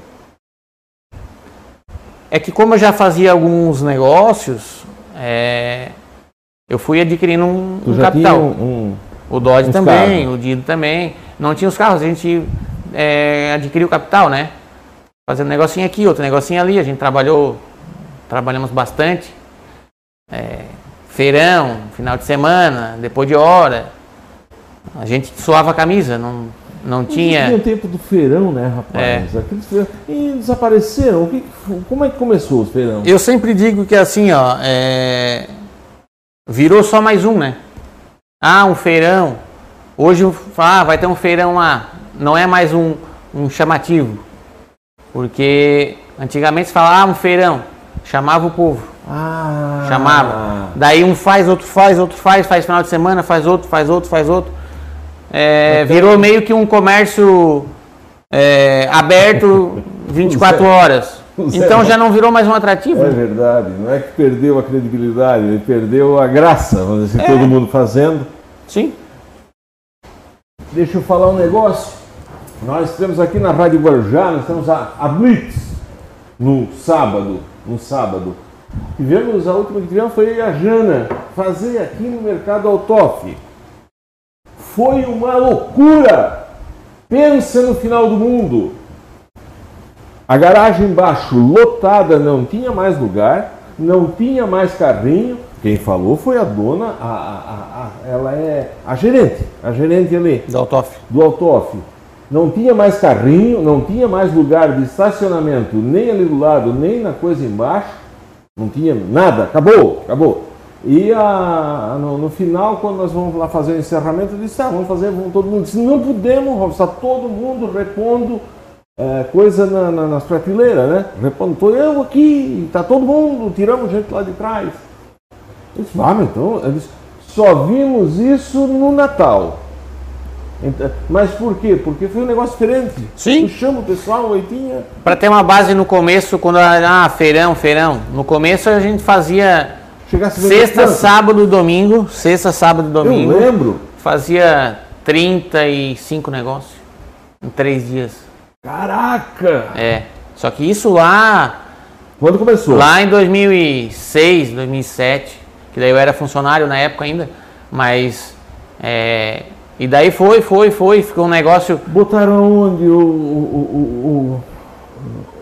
É que como eu já fazia alguns negócios, é, eu fui adquirindo um, um capital. um, um- O Dodge uns também, carros. o Dido também. Não tinha os carros, a gente é, adquiriu capital, né? Fazendo um negocinho aqui, outro negocinho ali. A gente trabalhou, trabalhamos bastante. É, feirão, final de semana, depois de hora. A gente suava a camisa, não, não Tinha tinha. o tempo do feirão, né, rapaz? Aqueles feirão... E desapareceram. O que como é que começou os feirão? Eu sempre digo que assim, ó, é, virou só mais um, né? Ah, um feirão. Hoje ah, vai ter um feirão lá. Não é mais um, um chamativo. Porque antigamente se falava ah, um feirão. Chamava o povo. Ah, Chamava. Daí um faz, outro faz, outro faz, faz final de semana, faz outro, faz outro, faz outro. É, virou meio que um comércio é, aberto 24 horas. Então já não virou mais um atrativo. É verdade, não é que perdeu a credibilidade, ele perdeu a graça, vamos dizer É. todo mundo fazendo. Sim. Deixa eu falar um negócio. Nós temos aqui na Rádio Guarujá, nós temos a, a Blitz no sábado, no sábado. Tivemos, a última que tivemos foi a Jana fazer aqui no Mercado Altoff. Foi uma loucura! Pensa no final do mundo. A garagem embaixo lotada, não tinha mais lugar, não tinha mais carrinho. Quem falou foi a dona, a, a- a- ela é a gerente, a gerente ali Da Autof. do Autof. Não tinha mais carrinho, não tinha mais lugar de estacionamento, nem ali do lado, nem na coisa embaixo. Não tinha nada, acabou, acabou. E a- no, no final, quando nós vamos lá fazer o encerramento, eu disse, ah, vamos fazer, vamos todo mundo. Disse, não podemos, está todo mundo repondo é, coisa na- na- nas prateleiras, né? Tô eu aqui, está todo mundo, tiramos gente lá de trás. Eu disse, ah, mas então, eu disse, só vimos isso no Natal. Então, mas por quê? Porque foi um negócio diferente. Sim. Tu chama o pessoal, oitinha. Para ter uma base no começo, quando ah, feirão, feirão. No começo a gente fazia Chegasse sexta, sábado, domingo, sexta, sábado, domingo. Eu lembro. Fazia 35 negócios em três dias. Caraca! É. Só que isso lá, Quando começou? lá em 2006, 2007, que daí eu era funcionário na época ainda, mas é, e daí foi, foi, foi, ficou um negócio Botaram onde o, o, o- o-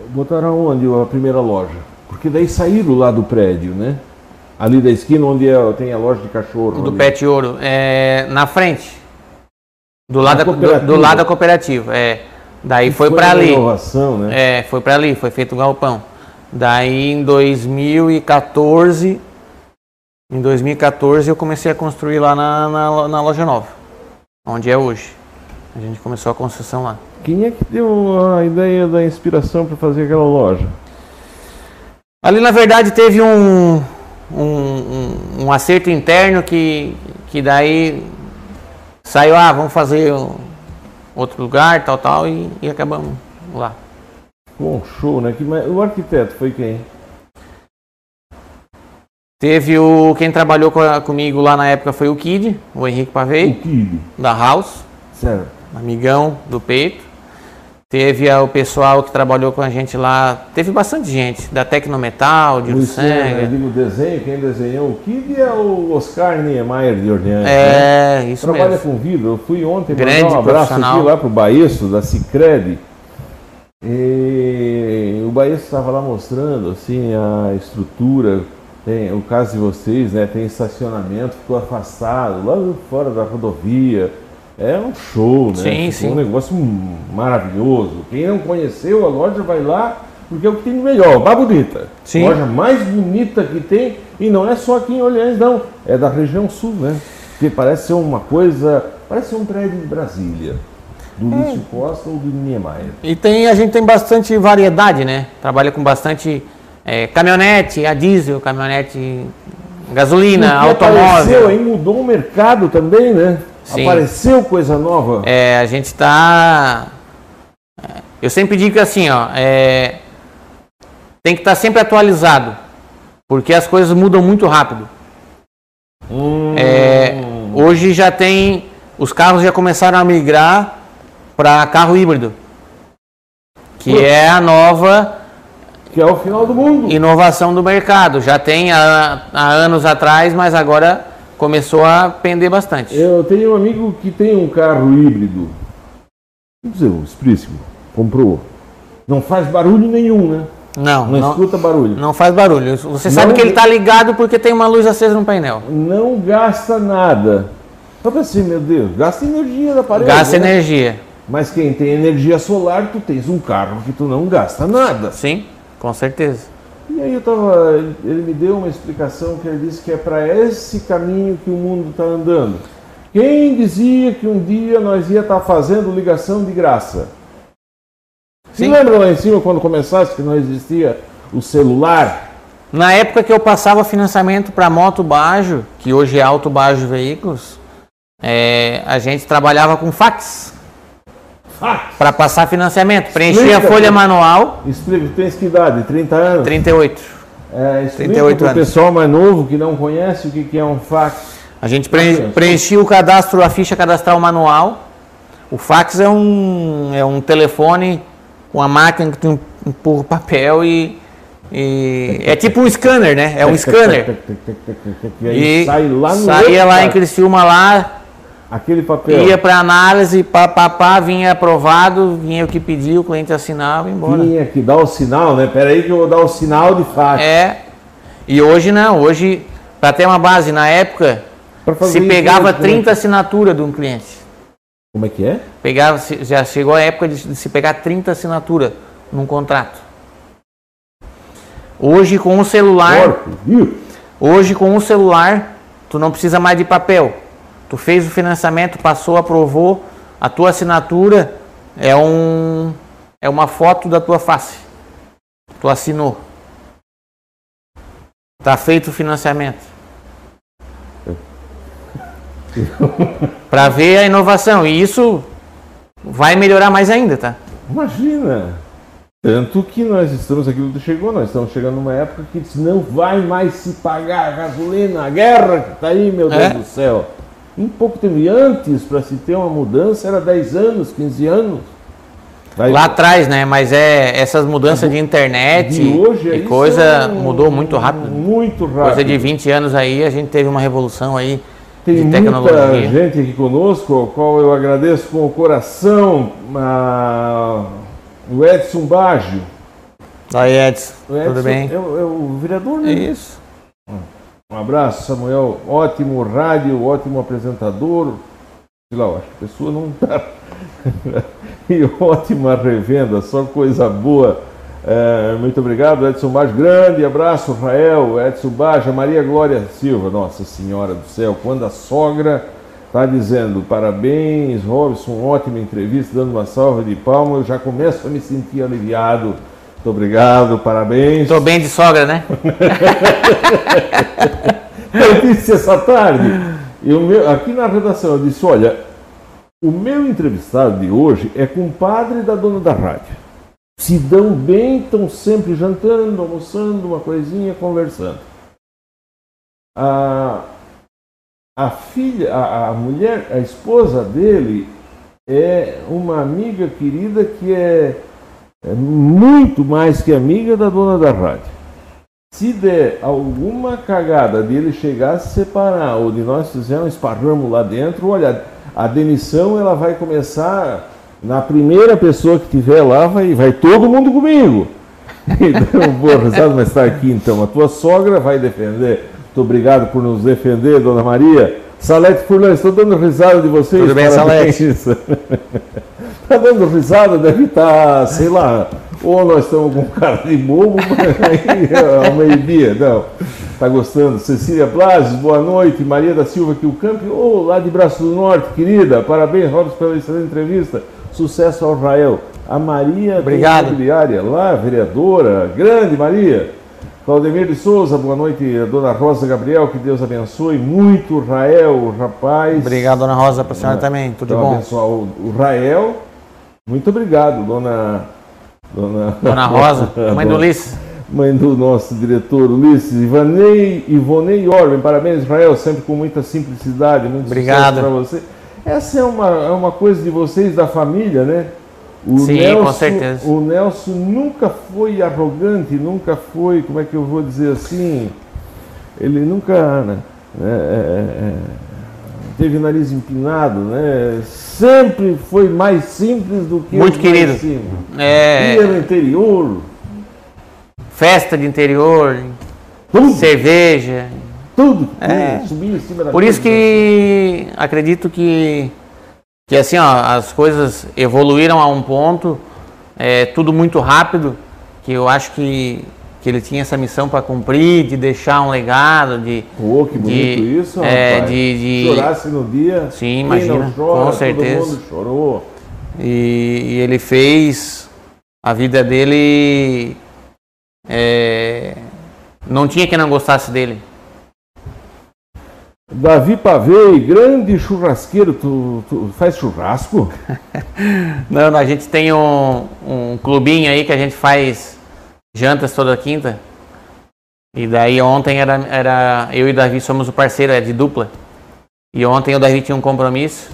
Botaram onde a primeira loja? Porque daí saíram lá do prédio, né? Ali da esquina onde é- tem a loja de cachorro. do ali. Pet Ouro, é, na frente, do lado, da, do, cooperativa. do lado da cooperativa, é. Daí foi, pra uma ali. inovação, né? É, foi para ali, foi feito o galpão. Daí em 2014, em 2014 eu comecei a construir lá na, na, na loja nova, onde é hoje. A gente começou a construção lá. Quem é que deu a ideia da inspiração para fazer aquela loja? Ali na verdade teve um, um, um, um acerto interno que, que daí saiu, ah, vamos fazer outro lugar, tal, tal, e, e acabamos lá. Bom, show, né? O arquiteto foi quem? Teve o. Quem trabalhou com a- comigo lá na época foi o Kid, o Henrique O Pavei, Kid. da House, Certo. amigão do peito. Teve a- o pessoal que trabalhou com a gente lá. Teve bastante gente, da Tecnometal, de Luciano, eu digo desenho, quem desenhou o Kid é o Oscar Niemeyer de Orleans. né? É, isso Trabalha mesmo. com vidro. Eu fui ontem Grande mandar um abraço aqui lá pro Baeço, da Cicred. E o Baeço estava lá mostrando assim a estrutura. Tem o caso de vocês, né? Tem estacionamento, ficou afastado, lá fora da rodovia. É um show, né? Sim, sim. um negócio maravilhoso. Quem não conheceu a loja vai lá, porque é o que tem de melhor, mais bonita. Sim. Loja mais bonita que tem, e não é só aqui em Orleans, não. É da região sul, né? Que parece ser uma coisa. Parece ser um prédio de Brasília. Do É. Lúcio Costa ou do Niemeyer. E tem, a gente tem bastante variedade, né? Trabalha com bastante é, caminhonete, a diesel, caminhonete gasolina, Porque Apareceu automóvel. aí, mudou o mercado também, né? Sim. Apareceu coisa nova. É, a gente está. Eu sempre digo que assim, ó, é, tem que estar sempre atualizado, porque as coisas mudam muito rápido. Hum, É, hoje já tem, os carros já começaram a migrar para carro híbrido, que é a nova que é o final do mundo. inovação do mercado. Já tem há, há anos atrás, mas agora começou a pender bastante. Eu tenho um amigo que tem um carro híbrido. Vamos dizer, o Spríssimo. Comprou. Não faz barulho nenhum, né? Não, Não, não, escuta barulho. não faz barulho. Você sabe Não- que ele está ligado porque tem uma luz acesa no painel. Não gasta nada. Eu pensei, meu Deus, gasta energia da parede. Gasta né? energia. Mas quem tem energia solar, tu tens um carro que tu não gasta nada. Sim, com certeza. E aí eu tava, ele me deu uma explicação que ele disse que é para esse caminho que o mundo está andando. Quem dizia que um dia nós ia estar fazendo ligação de graça? Se lembra lá em cima quando começasse que não existia o celular? Na época que eu passava financiamento para moto Bajo, que hoje é Alto Bajo Veículos, é, a gente trabalhava com Fax! Para passar financiamento. Preenchia a Explica, folha pô. manual, Explica, tu tens que idade? 30 anos? 38. É, explica 38 pro anos. pessoal mais novo que não conhece o que que é um fax. A gente preen- Bacana. preenchia o cadastro, a ficha cadastral manual. O fax é um, é um telefone com a máquina que tu empurra o papel e, e- é tipo um scanner, né? É um scanner. E aí E sai lá no saía lá em. Criciúma lá, Aquele papel. ia para análise, pá, pá, pá, vinha aprovado, vinha o que pediu, o cliente assinava e embora. Tinha que dar o sinal, né? Pera aí que eu vou dar o sinal de fax. É. E hoje não, hoje, para ter uma base, na época, se pegava né? 30 assinaturas de um cliente. Como é que é? Pegava, já chegou a época de, de se pegar 30 assinaturas num contrato. Hoje com o celular, Porco, viu? hoje com o celular, tu não precisa mais de papel. Tu fez o financiamento, passou, aprovou, a tua assinatura é um é uma foto da tua face. Tu assinou. Tá feito o financiamento. para ver a inovação. E isso vai melhorar mais ainda, tá? Imagina! Tanto que nós estamos aqui, quando chegou, nós estamos chegando numa época que não vai mais se pagar a gasolina, a guerra que está aí, meu Deus é? do céu. Em pouco tempo, e antes, para se ter uma mudança, era 10 anos, 15 anos. Vai... Lá atrás, né? Mas é essas mudanças de internet de hoje, e coisa mudou muito rápido. Muito rápido. Coisa de 20 anos aí, a gente teve uma revolução aí Tem de tecnologia. Muita gente aqui conosco, ao qual eu agradeço com o coração. A o Edson Baggio. Oi, Edson. Edson Tudo bem? É, é, o vereador, né? Isso. Um abraço, Samuel. Ótimo rádio, ótimo apresentador. Sei lá, acho que a pessoa não está. e ótima revenda, só coisa boa. É, muito obrigado, Edson Baggio. Grande abraço, Rael, Edson Baggio, Maria Glória Silva. Nossa Senhora do Céu, quando a sogra Está dizendo, parabéns, Robson, ótima entrevista, dando uma salva de palmas. Eu já começo a me sentir aliviado. Muito obrigado, parabéns. Estou bem de sogra, né? eu disse essa tarde, eu, aqui na redação, eu disse, olha, o meu entrevistado de hoje é compadre da dona da rádio. Se dão bem, estão sempre jantando, almoçando, uma coisinha, conversando. Ah, a filha, a, a mulher, a esposa dele é uma amiga querida que é, é muito mais que amiga da dona da rádio. Se der alguma cagada de ele chegar a se separar ou de nós fizermos um esparramo lá dentro, olha, a demissão ela vai começar na primeira pessoa que tiver lá, vai, vai todo mundo comigo. Então, boa risada, mas está aqui então. A tua sogra vai defender muito obrigado por nos defender, dona Maria. Salete Furlan, estou dando risada de vocês. Tudo bem, Salete? Está dando risada, deve estar, sei lá, ou nós estamos com cara de bobo, aí ao meio-dia, não. Está gostando? Cecília Blases, boa noite. Maria da Silva Kilcamp, oh, lá de Braço do Norte, querida. Parabéns, Robson, pela excelente entrevista. Sucesso ao Israel. A Maria Obrigado. Imobiliária, lá, vereadora, grande Maria. Claudemir de Souza, boa noite. Dona Rosa Gabriel, que Deus abençoe muito. Rael, rapaz. Obrigado, Dona Rosa, para a senhora é, também. Tudo então, bom? Abençoar o Rael. Muito obrigado, Dona. Dona, Dona Rosa, mãe do Ulisses. Mãe do nosso diretor Ulisses. Ivanei, Ivonei Orben, parabéns, Israel, sempre com muita simplicidade. Muito obrigado para você. Essa é uma, é uma coisa de vocês, da família, né? O Sim, Nelson, com certeza. O Nelson nunca foi arrogante, nunca foi, como é que eu vou dizer assim? Ele nunca né, é, é, é, teve nariz empinado, né? Sempre foi mais simples do que Muito querido. É... Ia no interior. Festa de interior, tudo. cerveja. Tudo. É. Em cima da Por isso que acredito que que assim, ó, as coisas evoluíram a um ponto, é, tudo muito rápido, que eu acho que, que ele tinha essa missão para cumprir, de deixar um legado, de... Pô, que bonito de, isso, é, rapaz. De, de... Chorasse no dia, Sim, imagina, chora, com certeza. Todo mundo chorou. E, e ele fez a vida dele... É, não tinha quem não gostasse dele. Davi Pavei, grande churrasqueiro, tu, tu faz churrasco? não, a gente tem um, um clubinho aí que a gente faz jantas toda quinta. E daí ontem era, era eu e o Davi somos o parceiro, é de dupla. E ontem o Davi tinha um compromisso.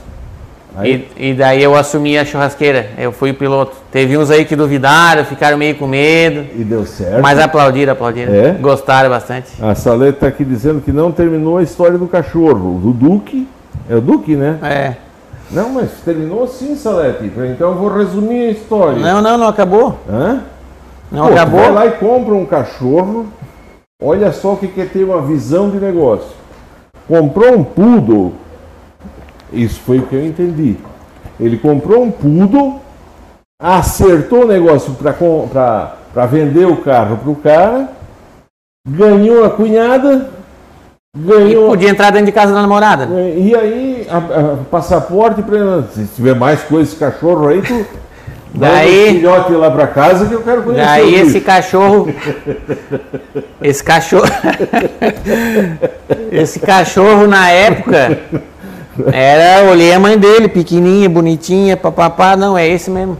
E, e, daí eu assumi a churrasqueira, eu fui piloto. Teve uns aí que duvidaram, ficaram meio com medo. E deu certo. Mas aplaudiram, aplaudiram. É? Gostaram bastante. A Salete está aqui dizendo que não terminou a história do cachorro. Do Duque. É o Duque, né? É. Não, mas terminou sim, Salete. Então eu vou resumir a história. Não, não, não acabou. Hã? Não Pô, acabou. Vai lá e compra um cachorro. Olha só o que é ter uma visão de negócio. Comprou um poodle isso foi o que eu entendi. Ele comprou um poodle, acertou o negócio para vender o carro para o cara, ganhou a cunhada, ganhou. E podia entrar dentro de casa da namorada. E aí, a, a, passaporte para. Se tiver mais coisa esse cachorro aí, tu. Daí, um filhote lá para casa que eu quero conhecer. Daí esse cachorro, esse cachorro, esse cachorro na época Era, olhei a mãe dele, pequenininha, bonitinha, papapá, não, é esse mesmo.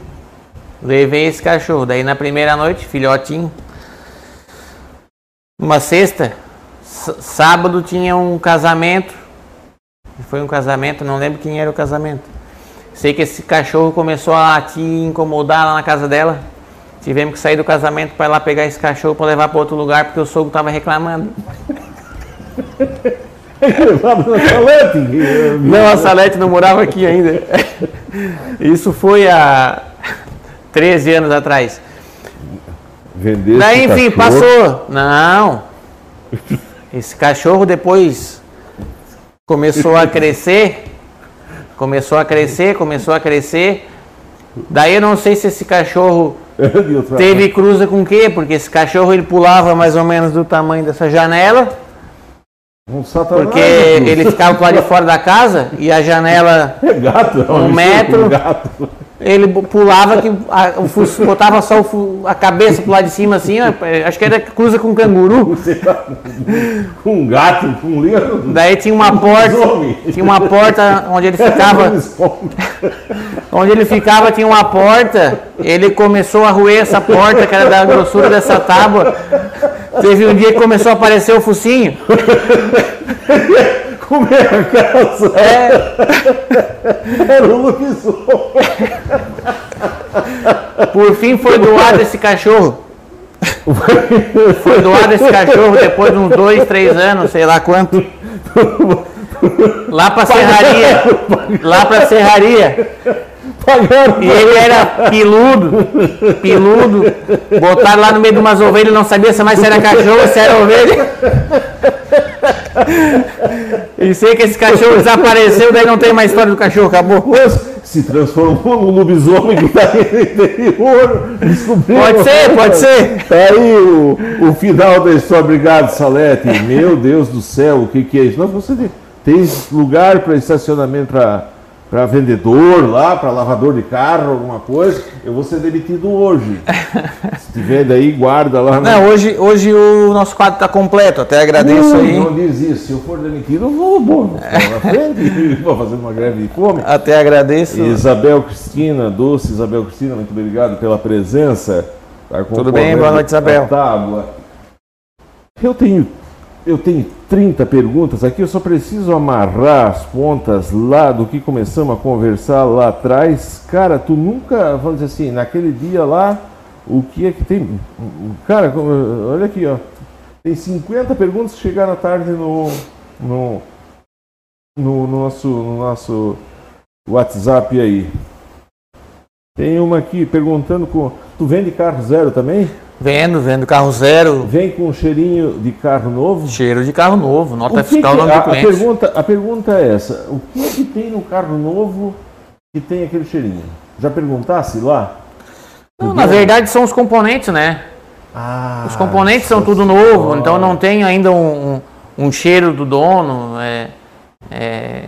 Levei esse cachorro. Daí na primeira noite, filhotinho. Uma sexta, sábado tinha um casamento. Foi um casamento, não lembro quem era o casamento. Sei que esse cachorro começou a latir e incomodar lá na casa dela. Tivemos que sair do casamento para ir lá pegar esse cachorro para levar para outro lugar porque o sogro estava reclamando. Na salete? Não, a Salete não morava aqui ainda. Isso foi há 13 anos atrás. Vendesse Daí, enfim, cachorro. passou. Não. Esse cachorro depois começou a crescer. Começou a crescer, começou a crescer. Daí eu não sei se esse cachorro teve cruza com o quê? Porque esse cachorro ele pulava mais ou menos do tamanho dessa janela. Um satanás. Porque ele ficava lado de fora da casa e a janela É gato. é um mistura metro. com gato. Ele pulava que a, o botava só o a cabeça pro lado de cima assim, ó, acho que era cruza com canguru. Você tá com um gato, com um leão. Daí tinha uma porta, tinha uma porta onde ele ficava, onde ele ficava tinha uma porta. Ele começou a roer essa porta que era da grossura dessa tábua. Teve um dia que começou a aparecer o focinho. Comer a casa. É, Era um lobisomem. por fim foi doado esse cachorro. Foi doado esse cachorro depois de uns dois, três anos, sei lá quanto. Lá pra serraria. Lá pra serraria. Pagaram. E ele era piludo, piludo. Botaram lá no meio de umas ovelhas, não sabia se mais se era cachorro ou se era ovelha. E sei que esse cachorro desapareceu, daí não tem mais história do cachorro, acabou. Mas se transformou no lobisomem que está aí no interior. Descobriu. Pode ser, pode ser. Tá aí o, o final da história. Obrigado, Salete. Meu Deus do céu, o que, que é isso? Não, você tem, tem lugar para estacionamento para vendedor lá, para lavador de carro, alguma coisa. Eu vou ser demitido hoje. Se tiver daí, guarda lá. no- Não, hoje, hoje o nosso quadro está completo, até agradeço não, aí. não diz isso. Se eu for demitido, eu vou, vou, vou na frente, vou fazer uma greve de fome. Até agradeço. Isabel Cristina, doce Isabel Cristina, muito obrigado pela presença. Tá Tudo bem? Boa noite, Isabel. Tábua. Eu tenho, eu tenho 30 perguntas aqui, eu só preciso amarrar as pontas lá do que começamos a conversar lá atrás. Cara, tu nunca, vamos dizer assim, naquele dia lá, o que é que tem. Cara, olha aqui, ó. Tem 50 perguntas que chegaram à tarde no, no, no nosso, no nosso WhatsApp aí. Tem uma aqui perguntando com. Tu vende carro zero também? Vendo, vendo carro zero, Vem com um cheirinho de carro novo? cheiro de carro novo, nota O que fiscal, que- nome a, do a cliente. pergunta, a pergunta é essa: o que é que tem no carro novo que tem aquele cheirinho? Já perguntasse lá? Não, na verdade são os componentes, né? Ah, Os componentes são tudo novo, então não tem ainda um, um, um cheiro do dono. É, é,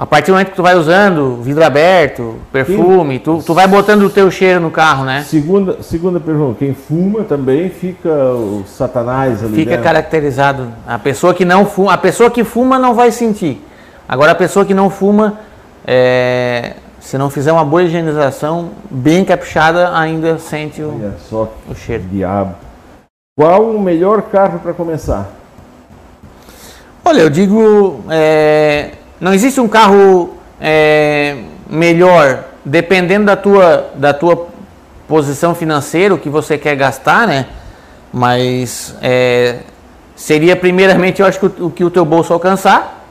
a partir do momento que tu vai usando, vidro aberto, perfume, tu, tu vai botando o teu cheiro no carro, né? Segunda, segunda pergunta: quem fuma também fica o satanás ali Fica dentro? caracterizado. A pessoa que não fuma, a pessoa que fuma não vai sentir. Agora a pessoa que não fuma, é, se não fizer uma boa higienização bem caprichada, ainda sente o, Olha só o cheiro. diabo. Qual o melhor carro para começar? Olha, eu digo, é, não existe um carro é, melhor, dependendo da tua, da tua posição financeira, o que você quer gastar, né? Mas é, seria primeiramente, eu acho que o, o que o teu bolso alcançar,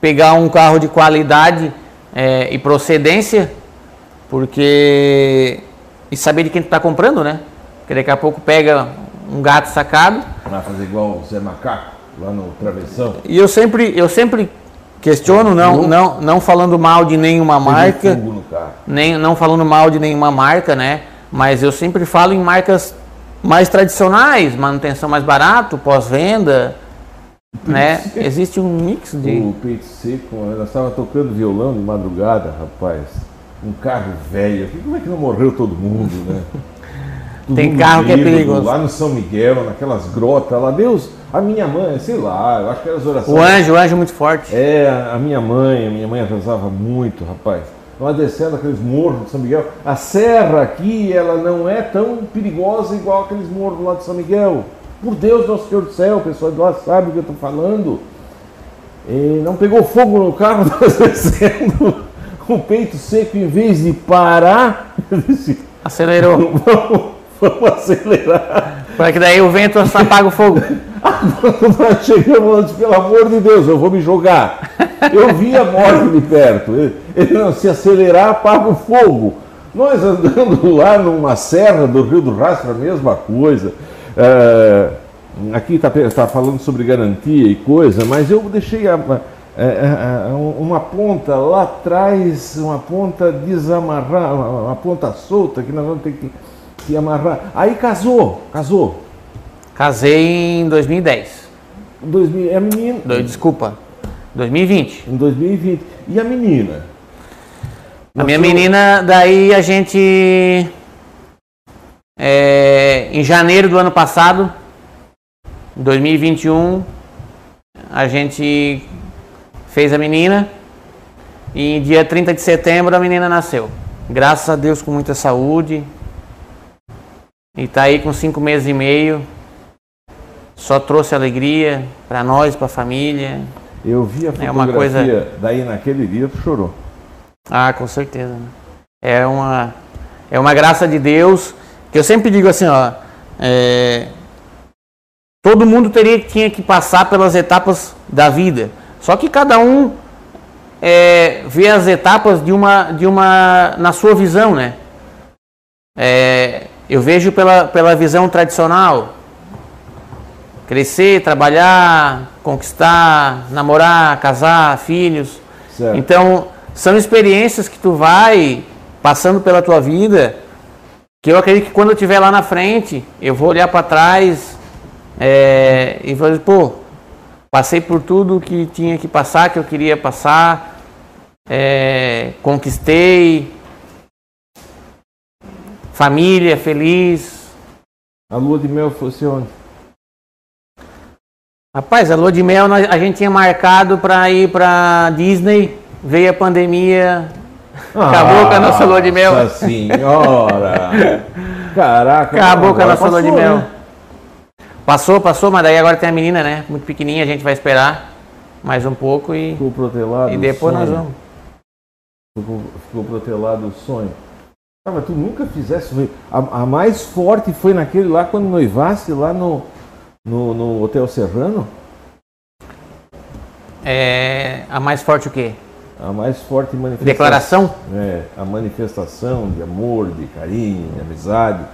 pegar um carro de qualidade é, e procedência, porque e saber de quem tu está comprando, né? Porque daqui a pouco pega um gato sacado Vai fazer igual o Zé Macaco, lá no Travessão? e eu sempre, eu sempre questiono, não, não, não falando mal de nenhuma marca, nem não falando mal de nenhuma marca, né? Mas eu sempre falo em marcas mais tradicionais, manutenção mais barato, pós-venda, né? Existe um mix de O peito seco, nós estava tocando violão de madrugada, rapaz. Um carro velho. Como é que não morreu todo mundo, né? Todo Tem mundo carro que é perigoso. Lá no São Miguel, naquelas grotas lá. Deus, A minha mãe, sei lá, eu acho que era as orações. O anjo, o anjo muito forte. É, a minha mãe, a minha mãe rezava muito, rapaz. Nós descendo aqueles morros de São Miguel. A serra aqui, ela não é tão perigosa igual aqueles morros lá de São Miguel. Por Deus, Nosso Senhor do Céu, o pessoal de lá sabe o que eu estou falando. E não pegou fogo no carro, nós descendo o peito seco, em vez de parar, eu disse, Acelerou. vamos, vamos acelerar. Para que daí o vento apaga o fogo. Chegamos, eu disse, pelo amor de Deus, eu vou me jogar. Eu vi a morte de perto. Ele, não se acelerar, apaga o fogo. Nós andando lá numa serra do Rio do Rastro, a mesma coisa. É, aqui está tá falando sobre garantia e coisa, mas eu deixei a, a, a, uma ponta lá atrás, uma ponta desamarrar, uma ponta solta que nós vamos ter que, que amarrar. Aí casou, casou. Casei em 2010. 2000, é a menina. Do- Desculpa. 2020. Em 2020. E a menina? A minha menina, daí a gente. é, em janeiro do ano passado, 2021, a gente fez a menina e dia 30 de setembro a menina nasceu. Graças a Deus com muita saúde. E tá aí com cinco meses e meio. Só trouxe alegria para nós, para a família. Eu vi a É uma fotografia, coisa- daí naquele dia tu chorou. Ah, com certeza. né? É uma, é uma graça de Deus que eu sempre digo assim, ó. é, todo mundo teria tinha que passar pelas etapas da vida. Só que cada um é, vê as etapas de uma, de uma na sua visão, né? É, eu vejo pela, pela visão tradicional. Crescer, trabalhar, conquistar, namorar, casar, filhos. Certo. Então, são experiências que tu vai passando pela tua vida, que eu acredito que quando eu estiver lá na frente, eu vou olhar para trás é, e vou dizer, pô, passei por tudo que tinha que passar, que eu queria passar, é, conquistei, família feliz. A lua de mel fosse onde? Rapaz, a lua de mel nós- a gente tinha marcado para ir para Disney, veio a pandemia, Acabou com a nossa lua de mel. Nossa senhora! Caraca! Acabou com a nossa lua de passou, mel. né? Passou, passou, mas daí agora tem a menina, né? Muito pequenininha, a gente vai esperar mais um pouco e, Ficou protelado e depois nós sonho. vamos. Ficou, ficou protelado o sonho. Ah, mas tu nunca fizesse. A, a mais forte foi naquele lá quando noivasse lá no, no, no Hotel Serrano? É, a mais forte o quê? A mais forte manifestação. Declaração? É, a manifestação de amor, de carinho, de amizade,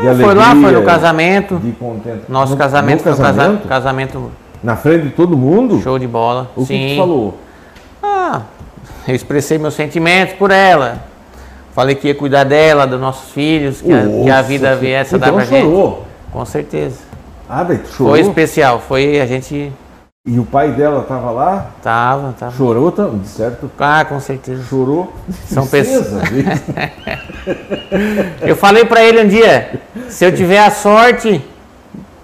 de É, foi lá, alegria, foi no casamento. de contentamento. Nosso No- casamento no foi um casa- casamento? casamento Na frente de todo mundo? show de bola. O Sim. que tu falou? Ah, eu expressei meus sentimentos por ela. Falei que ia cuidar dela, dos nossos filhos, que, a, que a Nossa, vida viesse a dar então pra gente. chorou. Com certeza. Ah, tu chorou? Foi especial, foi a gente E o pai dela estava lá? tava, tava. Chorou também, certo? Ah, com certeza. Chorou. São viu? Eu falei pra ele um dia, se eu tiver a sorte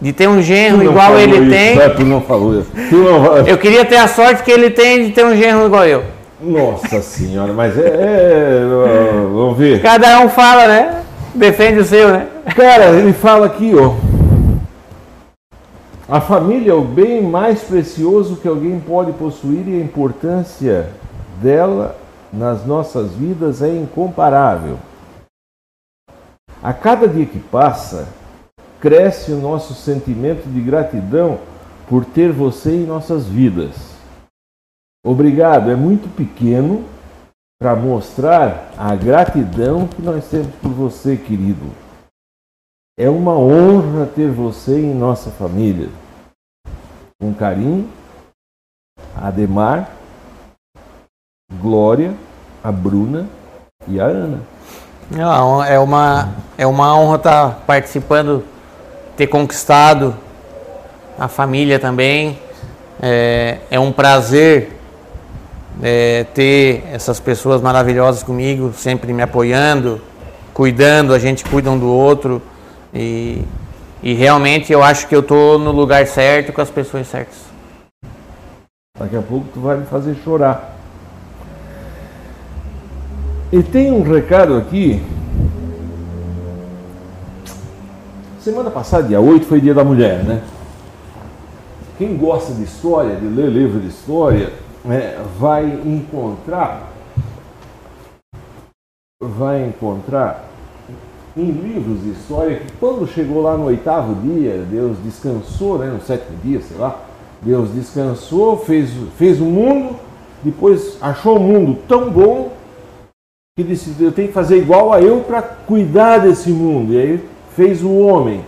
de ter um genro não igual ele isso, tem, né? Tu não falou isso. Não... eu queria ter a sorte que ele tem de ter um genro igual eu. Nossa senhora, mas é, é, Vamos ver. Cada um fala, né? Defende o seu, né? Cara, ele fala aqui, ó. A família é o bem mais precioso que alguém pode possuir e a importância dela nas nossas vidas é incomparável. A cada dia que passa, cresce o nosso sentimento de gratidão por ter você em nossas vidas. Obrigado, é muito pequeno para mostrar a gratidão que nós temos por você, querido. É uma honra ter você em nossa família. Com carinho, Ademar, Glória, a Bruna e a Ana. É uma, é uma honra estar participando, ter conquistado a família também. É, é um prazer é, ter essas pessoas maravilhosas comigo, sempre me apoiando, cuidando, a gente cuida um do outro. E E realmente eu acho que eu tô no lugar certo com as pessoas certas. Daqui a pouco tu vai me fazer chorar. E tem um recado aqui. Semana passada, dia 8, foi dia da mulher, né? Quem gosta de história, de ler livro de história, é, vai encontrar vai encontrar em livros de história que quando chegou lá no oitavo dia, Deus descansou, né, no sétimo dia, sei lá, Deus descansou, fez, fez o mundo, depois achou o mundo tão bom que decidiu, eu tenho que fazer igual a eu para cuidar desse mundo. E aí fez o homem.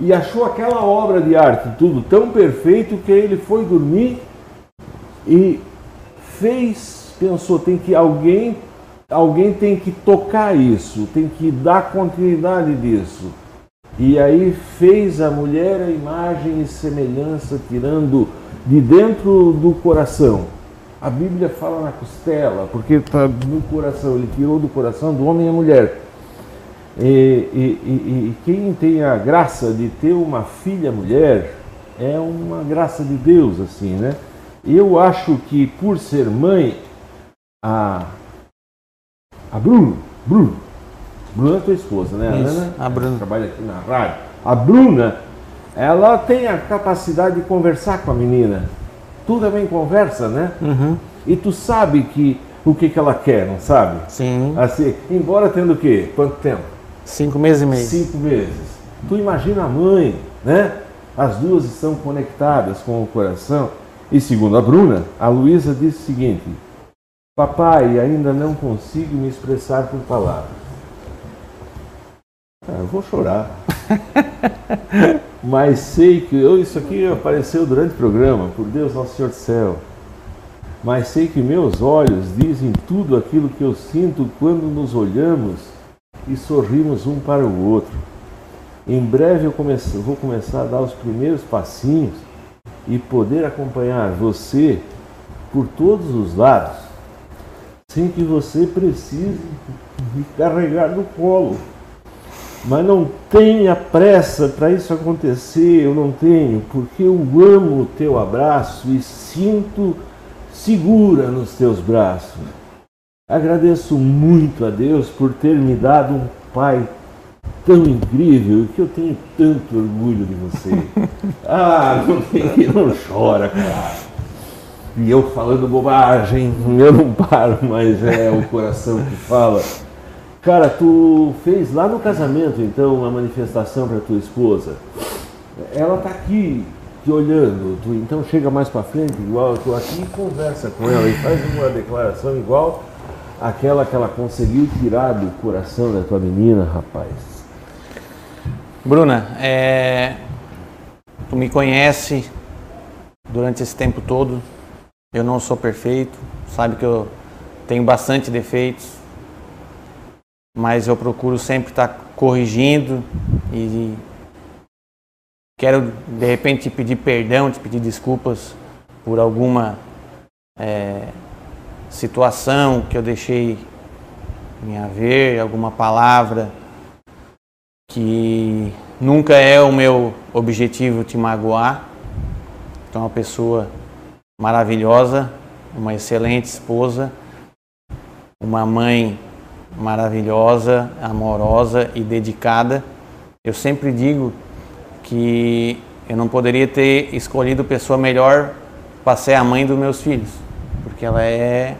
E achou aquela obra de arte, tudo tão perfeito que ele foi dormir e fez, pensou, tem que alguém alguém tem que tocar isso, tem que dar continuidade disso. E aí fez a mulher a imagem e semelhança, tirando de dentro do coração. A Bíblia fala na costela, porque está no coração, ele tirou do coração do homem e a mulher. E, e, e, e quem tem a graça de ter uma filha mulher é uma graça de Deus, assim, né? Eu acho que por ser mãe, a a Bruno, Bruno, Bruna é tua esposa, né? Isso, Ana, a Bruna. Trabalha aqui na rádio. A Bruna, ela tem a capacidade de conversar com a menina. Tu também conversa, né? Uhum. E tu sabe que o que, que ela quer, não sabe? Sim. Assim, embora tendo o quê? Quanto tempo? Cinco meses e meio. Cinco meses. Tu imagina a mãe, né? As duas estão conectadas com o coração. E segundo a Bruna, a Luísa disse o seguinte: Papai, ainda não consigo me expressar por palavras. Ah, eu vou chorar. Mas sei que eu, isso aqui apareceu durante o programa, por Deus Nosso Senhor do Céu. Mas sei que meus olhos dizem tudo aquilo que eu sinto quando nos olhamos e sorrimos um para o outro. Em breve eu comece, vou começar a dar os primeiros passinhos e poder acompanhar você por todos os lados sem que você precise me carregar no colo. Mas não tenha pressa para isso acontecer, eu não tenho, porque eu amo o teu abraço e sinto segura nos teus braços. Agradeço muito a Deus por ter me dado um pai tão incrível que eu tenho tanto orgulho de você. ah, não, tem, não chora, cara. E eu falando bobagem, eu não paro, mas é o coração que fala. Cara, tu fez lá no casamento, então, uma manifestação para tua esposa. Ela tá aqui te olhando, tu então chega mais para frente, igual eu tô aqui, e conversa com ela e faz uma declaração igual aquela que ela conseguiu tirar do coração da tua menina, rapaz. Bruna, é... tu me conhece durante esse tempo todo, eu não sou perfeito, sabe que eu tenho bastante defeitos, mas eu procuro sempre estar corrigindo e quero de repente te pedir perdão, te pedir desculpas por alguma é, situação que eu deixei em haver, alguma palavra que nunca é o meu objetivo te magoar. Então, uma pessoa maravilhosa, uma excelente esposa, uma mãe maravilhosa, amorosa e dedicada. Eu sempre digo que eu não poderia ter escolhido pessoa melhor para ser a mãe dos meus filhos, porque ela é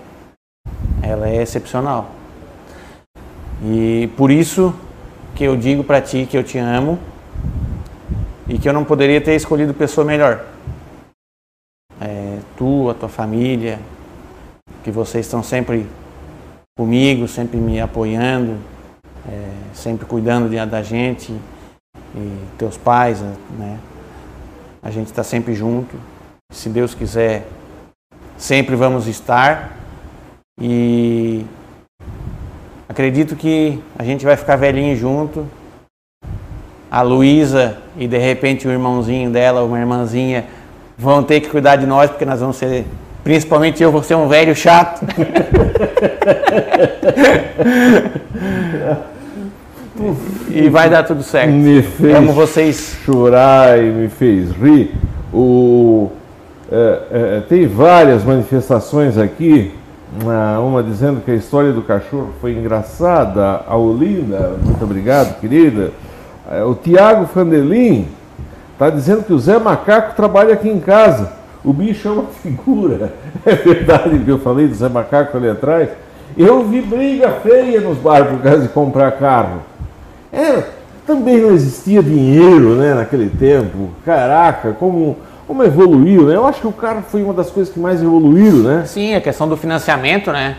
ela é excepcional. E por isso que eu digo para ti que eu te amo e que eu não poderia ter escolhido pessoa melhor é, tu, a tua família, que vocês estão sempre comigo, sempre me apoiando, é, sempre cuidando de, da gente, e teus pais, né? A gente está sempre junto. Se Deus quiser, sempre vamos estar. E acredito que a gente vai ficar velhinho junto. A Luísa e de repente o irmãozinho dela, uma irmãzinha, vão ter que cuidar de nós, porque nós vamos ser. Principalmente eu vou ser um velho chato. e vai dar tudo certo. Me fez Amo vocês. chorar e me fez rir. O, é, é, tem várias manifestações aqui. Uma, uma dizendo que a história do cachorro foi engraçada. A Olinda, muito obrigado, querida. É, O Tiago Fandelin está dizendo que o Zé Macaco trabalha aqui em casa. O bicho é uma figura. É verdade que eu falei do Zé Macaco ali atrás. Eu vi briga feia nos bares por causa de comprar carro. É, também não existia dinheiro né, naquele tempo. Caraca, como, como evoluiu, né? Eu acho que o carro foi uma das coisas que mais evoluíram, né? Sim, a questão do financiamento, né?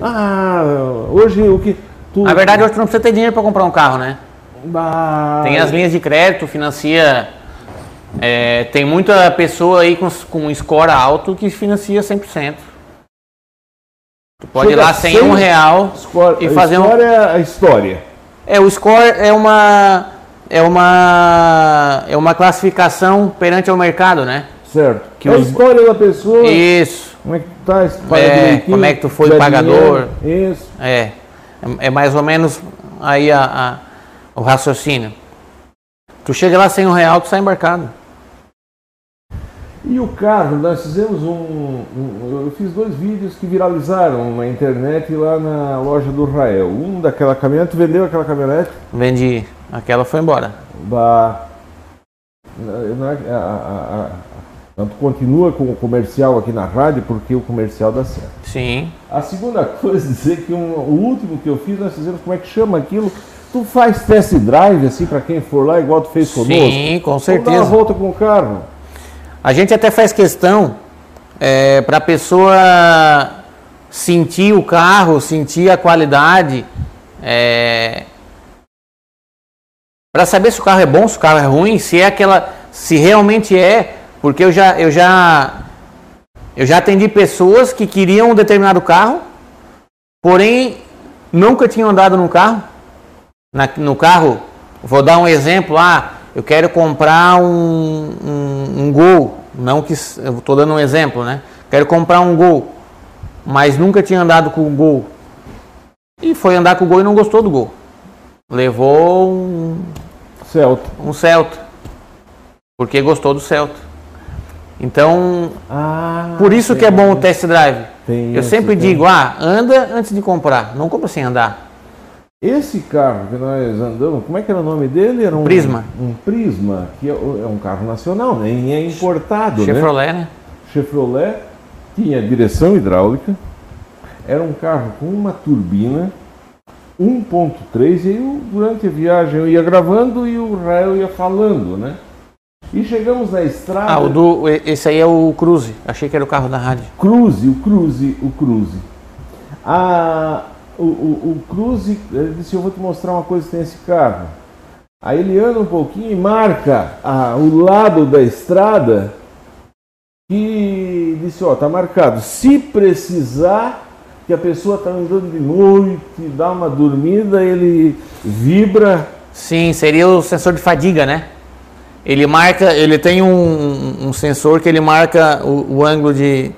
Ah, hoje o que. Tu... Na verdade, hoje tu não precisa ter dinheiro para comprar um carro, né? Ah, Tem as linhas de crédito, financia. é, tem muita pessoa aí com, com score alto que financia 100%. Tu pode ir Chega lá a sem um real Score- e a fazer um. história é a história. É, o score é uma. É uma. É uma classificação perante ao mercado, né? Certo. Que é a os- história da pessoa. Isso. Como é que tu tá? paga É, como é que tu foi dá pagador. dinheiro, Isso. É. É- mais ou menos aí a, a- o raciocínio. Tu chega lá sem um real, tu sai embarcado. E o carro, nós fizemos um, um- Eu fiz dois vídeos que viralizaram na internet lá na loja do Rael. Um daquela caminhonete, tu vendeu aquela caminhonete? Vendi. Aquela foi embora. Da. é- a- continua com o comercial aqui na rádio porque o comercial dá certo. Sim. A segunda coisa é dizer que um- o último que eu fiz, nós fizemos, como é que chama aquilo? Tu faz test drive assim para quem for lá, igual tu fez conosco? Sim, com Vamos dar uma certeza. volta com o carro. A gente até faz questão para a pessoa sentir o carro, sentir a qualidade, para saber se o carro é bom, se o carro é ruim, se é aquela, se realmente é, porque eu já, eu já, eu já atendi pessoas que queriam um determinado carro, porém nunca tinham andado num carro. Na- no carro, vou dar um exemplo, ah, eu quero comprar um, um, um Gol, não que eu estou dando um exemplo, né? Quero comprar um Gol, mas nunca tinha andado com o Gol. E foi andar com o Gol e não gostou do Gol. Levou um, Celta. um Celta, porque gostou do Celta. Então, Ah, por isso que é bom o test drive. Eu sempre tem. digo, ah, anda antes de comprar, não compra sem andar. Esse carro que nós andamos, como é que era o nome dele? Era um Prisma. Um Prisma, que é é um carro nacional, nem é importado, né? Chevrolet, né? Chevrolet tinha direção hidráulica, era um carro com uma turbina 1.3 e aí eu, durante a viagem eu ia gravando e o Rael ia falando, né? E chegamos na estrada. Ah, o do, esse aí é o Cruze. Achei que era o carro da rádio. Cruze, o Cruze, o Cruze. A, o, o, o Cruze, ele disse, eu vou te mostrar uma coisa que tem esse carro. Aí ele anda um pouquinho e marca a, o lado da estrada e disse, ó, tá marcado. Se precisar, que a pessoa tá andando de noite, dá uma dormida, ele vibra. Sim, seria o sensor de fadiga, né? Ele marca, ele tem um, um sensor que ele marca o, o ângulo de,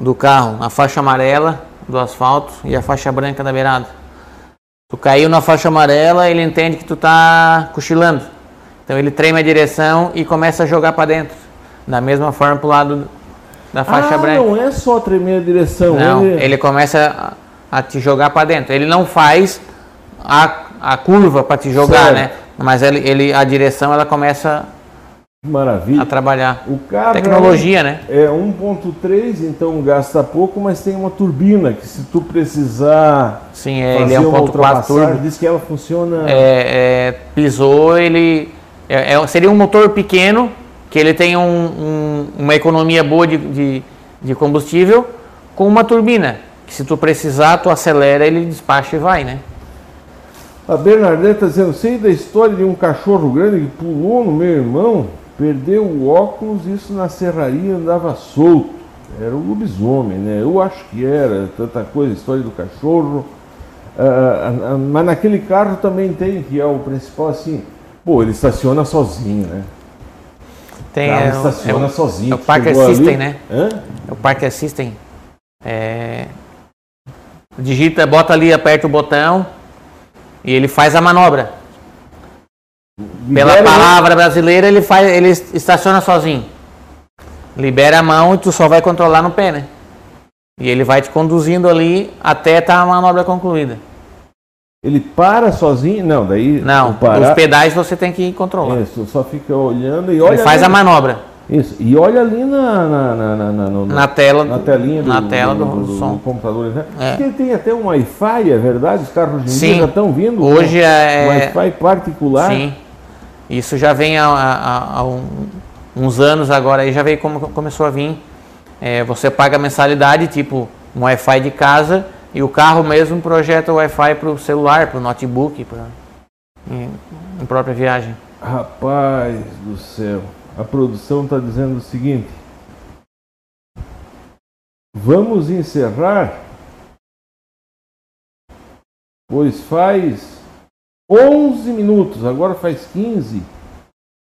do carro, a faixa amarela do asfalto e a faixa branca da beirada. Tu caiu na faixa amarela, ele entende que tu tá cochilando. Então ele treme a direção e começa a jogar para dentro. Da mesma forma pro lado da faixa ah, branca. não é só tremer a direção. Não, ele começa a, a te jogar para dentro. Ele não faz a, a curva para te jogar, Certo. né? Mas ele, ele, a direção ela começa Maravilha. a trabalhar. O carro Tecnologia, né? É 1.3, então gasta pouco, mas tem uma turbina que se tu precisar Sim, é, fazer ele é uma 1.4 ultrapassagem, turbo. diz que ela funciona. É, é, pisou, ele é, é- seria um motor pequeno que ele tem um- um- uma economia boa de, de, de combustível com uma turbina que se tu precisar tu acelera ele despacha e vai, né? A Bernadette está dizendo, sei da história de um cachorro grande que pulou no meu irmão, perdeu o óculos, isso na serraria andava solto. Era o lobisomem, né? Eu acho que era, tanta coisa, história do cachorro. Ah, ah, ah, mas naquele carro também tem, que é o principal assim, pô, ele estaciona sozinho, né? Tem carro é, estaciona é sozinho. é o Parker ali- System, né? Hã? É o Parker System. É, digita, bota ali, aperta o botão E ele faz a manobra. Pela Libera- palavra brasileira, ele faz, ele estaciona sozinho. Libera a mão e tu só vai controlar no pé, né? E ele vai te conduzindo ali até estar a manobra concluída. Ele para sozinho? Não, daí. Não, o parar, os pedais você tem que controlar. Isso, só fica olhando e olha. Ele faz ali, a manobra Isso, e olha ali na, na, na, na, na- no- na tela, na telinha do, na tela do, do- do- som. do computador. Né? É. Porque ele tem até um Wi-Fi, é verdade? Os carros em Sim. já estão vindo Hoje com é- Wi-Fi particular. Sim. Isso já vem há um- uns anos agora, aí já veio como começou a vir. É, você paga mensalidade, tipo um Wi-Fi de casa, e o carro mesmo projeta o Wi-Fi para o celular, para o notebook, em, em própria viagem. Rapaz do céu, a produção está dizendo o seguinte: vamos encerrar, pois faz 11 minutos, agora faz 15.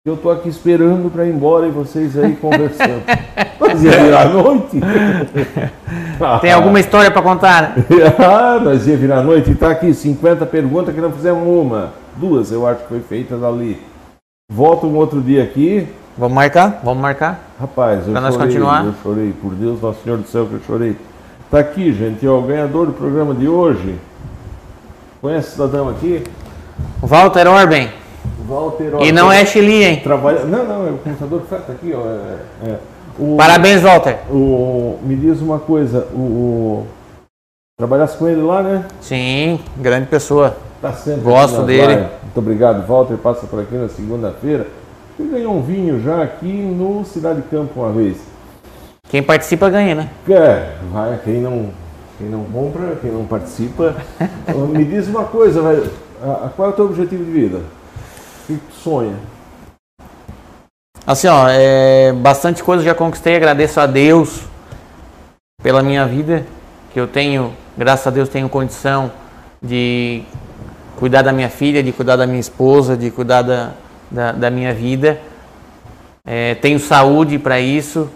Eu estou aqui esperando para ir embora e vocês aí conversando. Mas ia virar noite? Tem alguma história para contar? ah, nós ia virar noite e tá aqui 50 perguntas que não fizemos uma. Duas eu acho que foi feitas ali. Volta um outro dia aqui. Vamos marcar? Vamos marcar? Rapaz, eu Pra nós chorei, continuar? eu chorei, por Deus, Nosso Senhor do Céu que eu chorei. Tá aqui, gente, ó, o ganhador do programa de hoje. Conhece essa dama aqui? Walter Orben. Walter E não é Chile, hein? Trabalha... Não, não, é o computador que tá aqui, ó. é- é. O... Parabéns, Walter. O... Me diz uma coisa, o... o... Trabalhasse com ele lá, né? Sim, grande pessoa. Tá sempre Gosto dele. Muito obrigado, Walter. Passa por aqui na segunda-feira. Ele ganhou um vinho já aqui no Cidade Campo uma vez. Quem participa ganha, né? É, vai, quem não, quem não compra, quem não participa. Me diz uma coisa, velho. a- a- Qual é o teu objetivo de vida? Que sonha? Assim, ó, é, bastante coisa já conquistei, agradeço a Deus pela minha vida, que eu tenho, graças a Deus, tenho condição de cuidar da minha filha, de cuidar da minha esposa, de cuidar da, da, da minha vida. É, tenho saúde para isso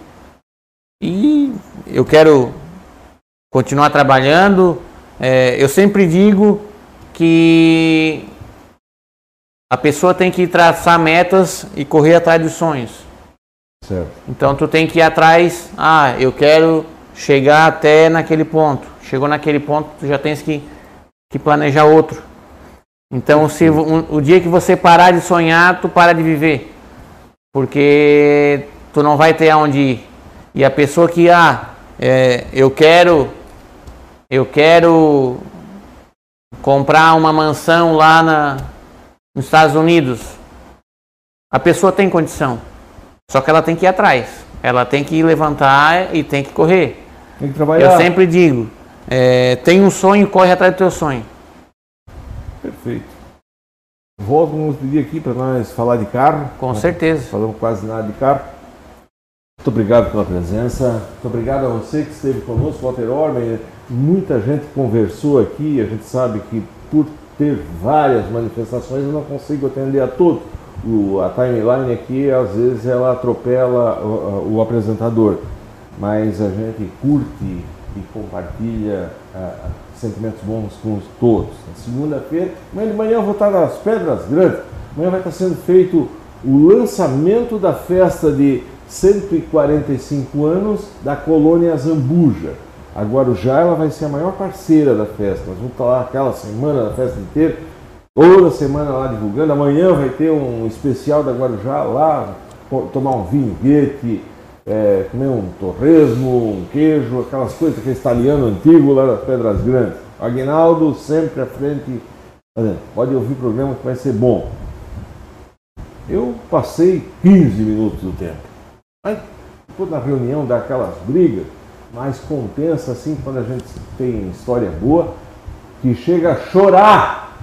e eu quero continuar trabalhando. É, eu sempre digo que a pessoa tem que traçar metas e correr atrás dos sonhos. Certo. Então tu tem que ir atrás, ah, eu quero chegar até naquele ponto. Chegou naquele ponto, tu já tens que, que planejar outro. Então se um- o dia que você parar de sonhar, tu para de viver. Porque tu não vai ter aonde ir. E a pessoa que, ah, é, eu quero, eu quero comprar uma mansão lá na, nos Estados Unidos. A pessoa tem condição. Só que ela tem que ir atrás. Ela tem que levantar e tem que correr. Tem que trabalhar. Eu sempre digo, é, tem um sonho, corre atrás do teu sonho. Perfeito. Volta um outro dia aqui para nós falar de carro. Com certeza. Falamos quase nada de carro. Muito obrigado pela presença. Muito obrigado a você que esteve conosco, Walter Orben. Muita gente conversou aqui. A gente sabe que por ter várias manifestações eu não consigo atender a todos. O, a timeline aqui, às vezes, ela atropela o, o apresentador. Mas a gente curte e compartilha sentimentos bons com todos. Na segunda-feira, amanhã de manhã eu vou estar nas Pedras Grandes. Amanhã vai estar sendo feito o lançamento da festa de 145 anos da colônia Zambuja. A Guarujá ela vai ser a maior parceira da festa. Nós vamos estar lá aquela semana da festa inteira, toda semana lá divulgando. Amanhã vai ter um especial da Guarujá lá, tomar um vinho guete, é, comer um torresmo, um queijo, aquelas coisas, aquele italiano antigo lá das Pedras Grandes. Aguinaldo sempre à frente. Pode ouvir o programa que vai ser bom. Eu passei 15 minutos do tempo. Aí, depois na reunião dá aquelas brigas, mas compensa assim quando a gente tem história boa, que chega a chorar,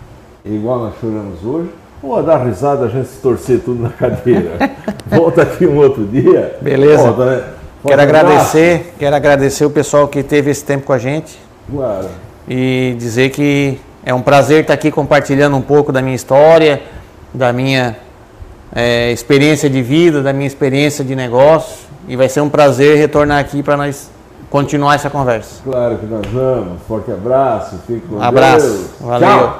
igual nós choramos hoje, ou a dar risada, a gente se torcer tudo na cadeira. Volta aqui um outro dia. Beleza. Volta, né? Quero Forte abraço. agradecer, quero agradecer o pessoal que teve esse tempo com a gente Claro. e dizer que é um prazer estar aqui compartilhando um pouco da minha história, da minha eh, experiência de vida, da minha experiência de negócio e vai ser um prazer retornar aqui para nós continuar essa conversa. Claro que nós vamos. Forte abraço. Fique com Abraço. Deus. Valeu. Tchau.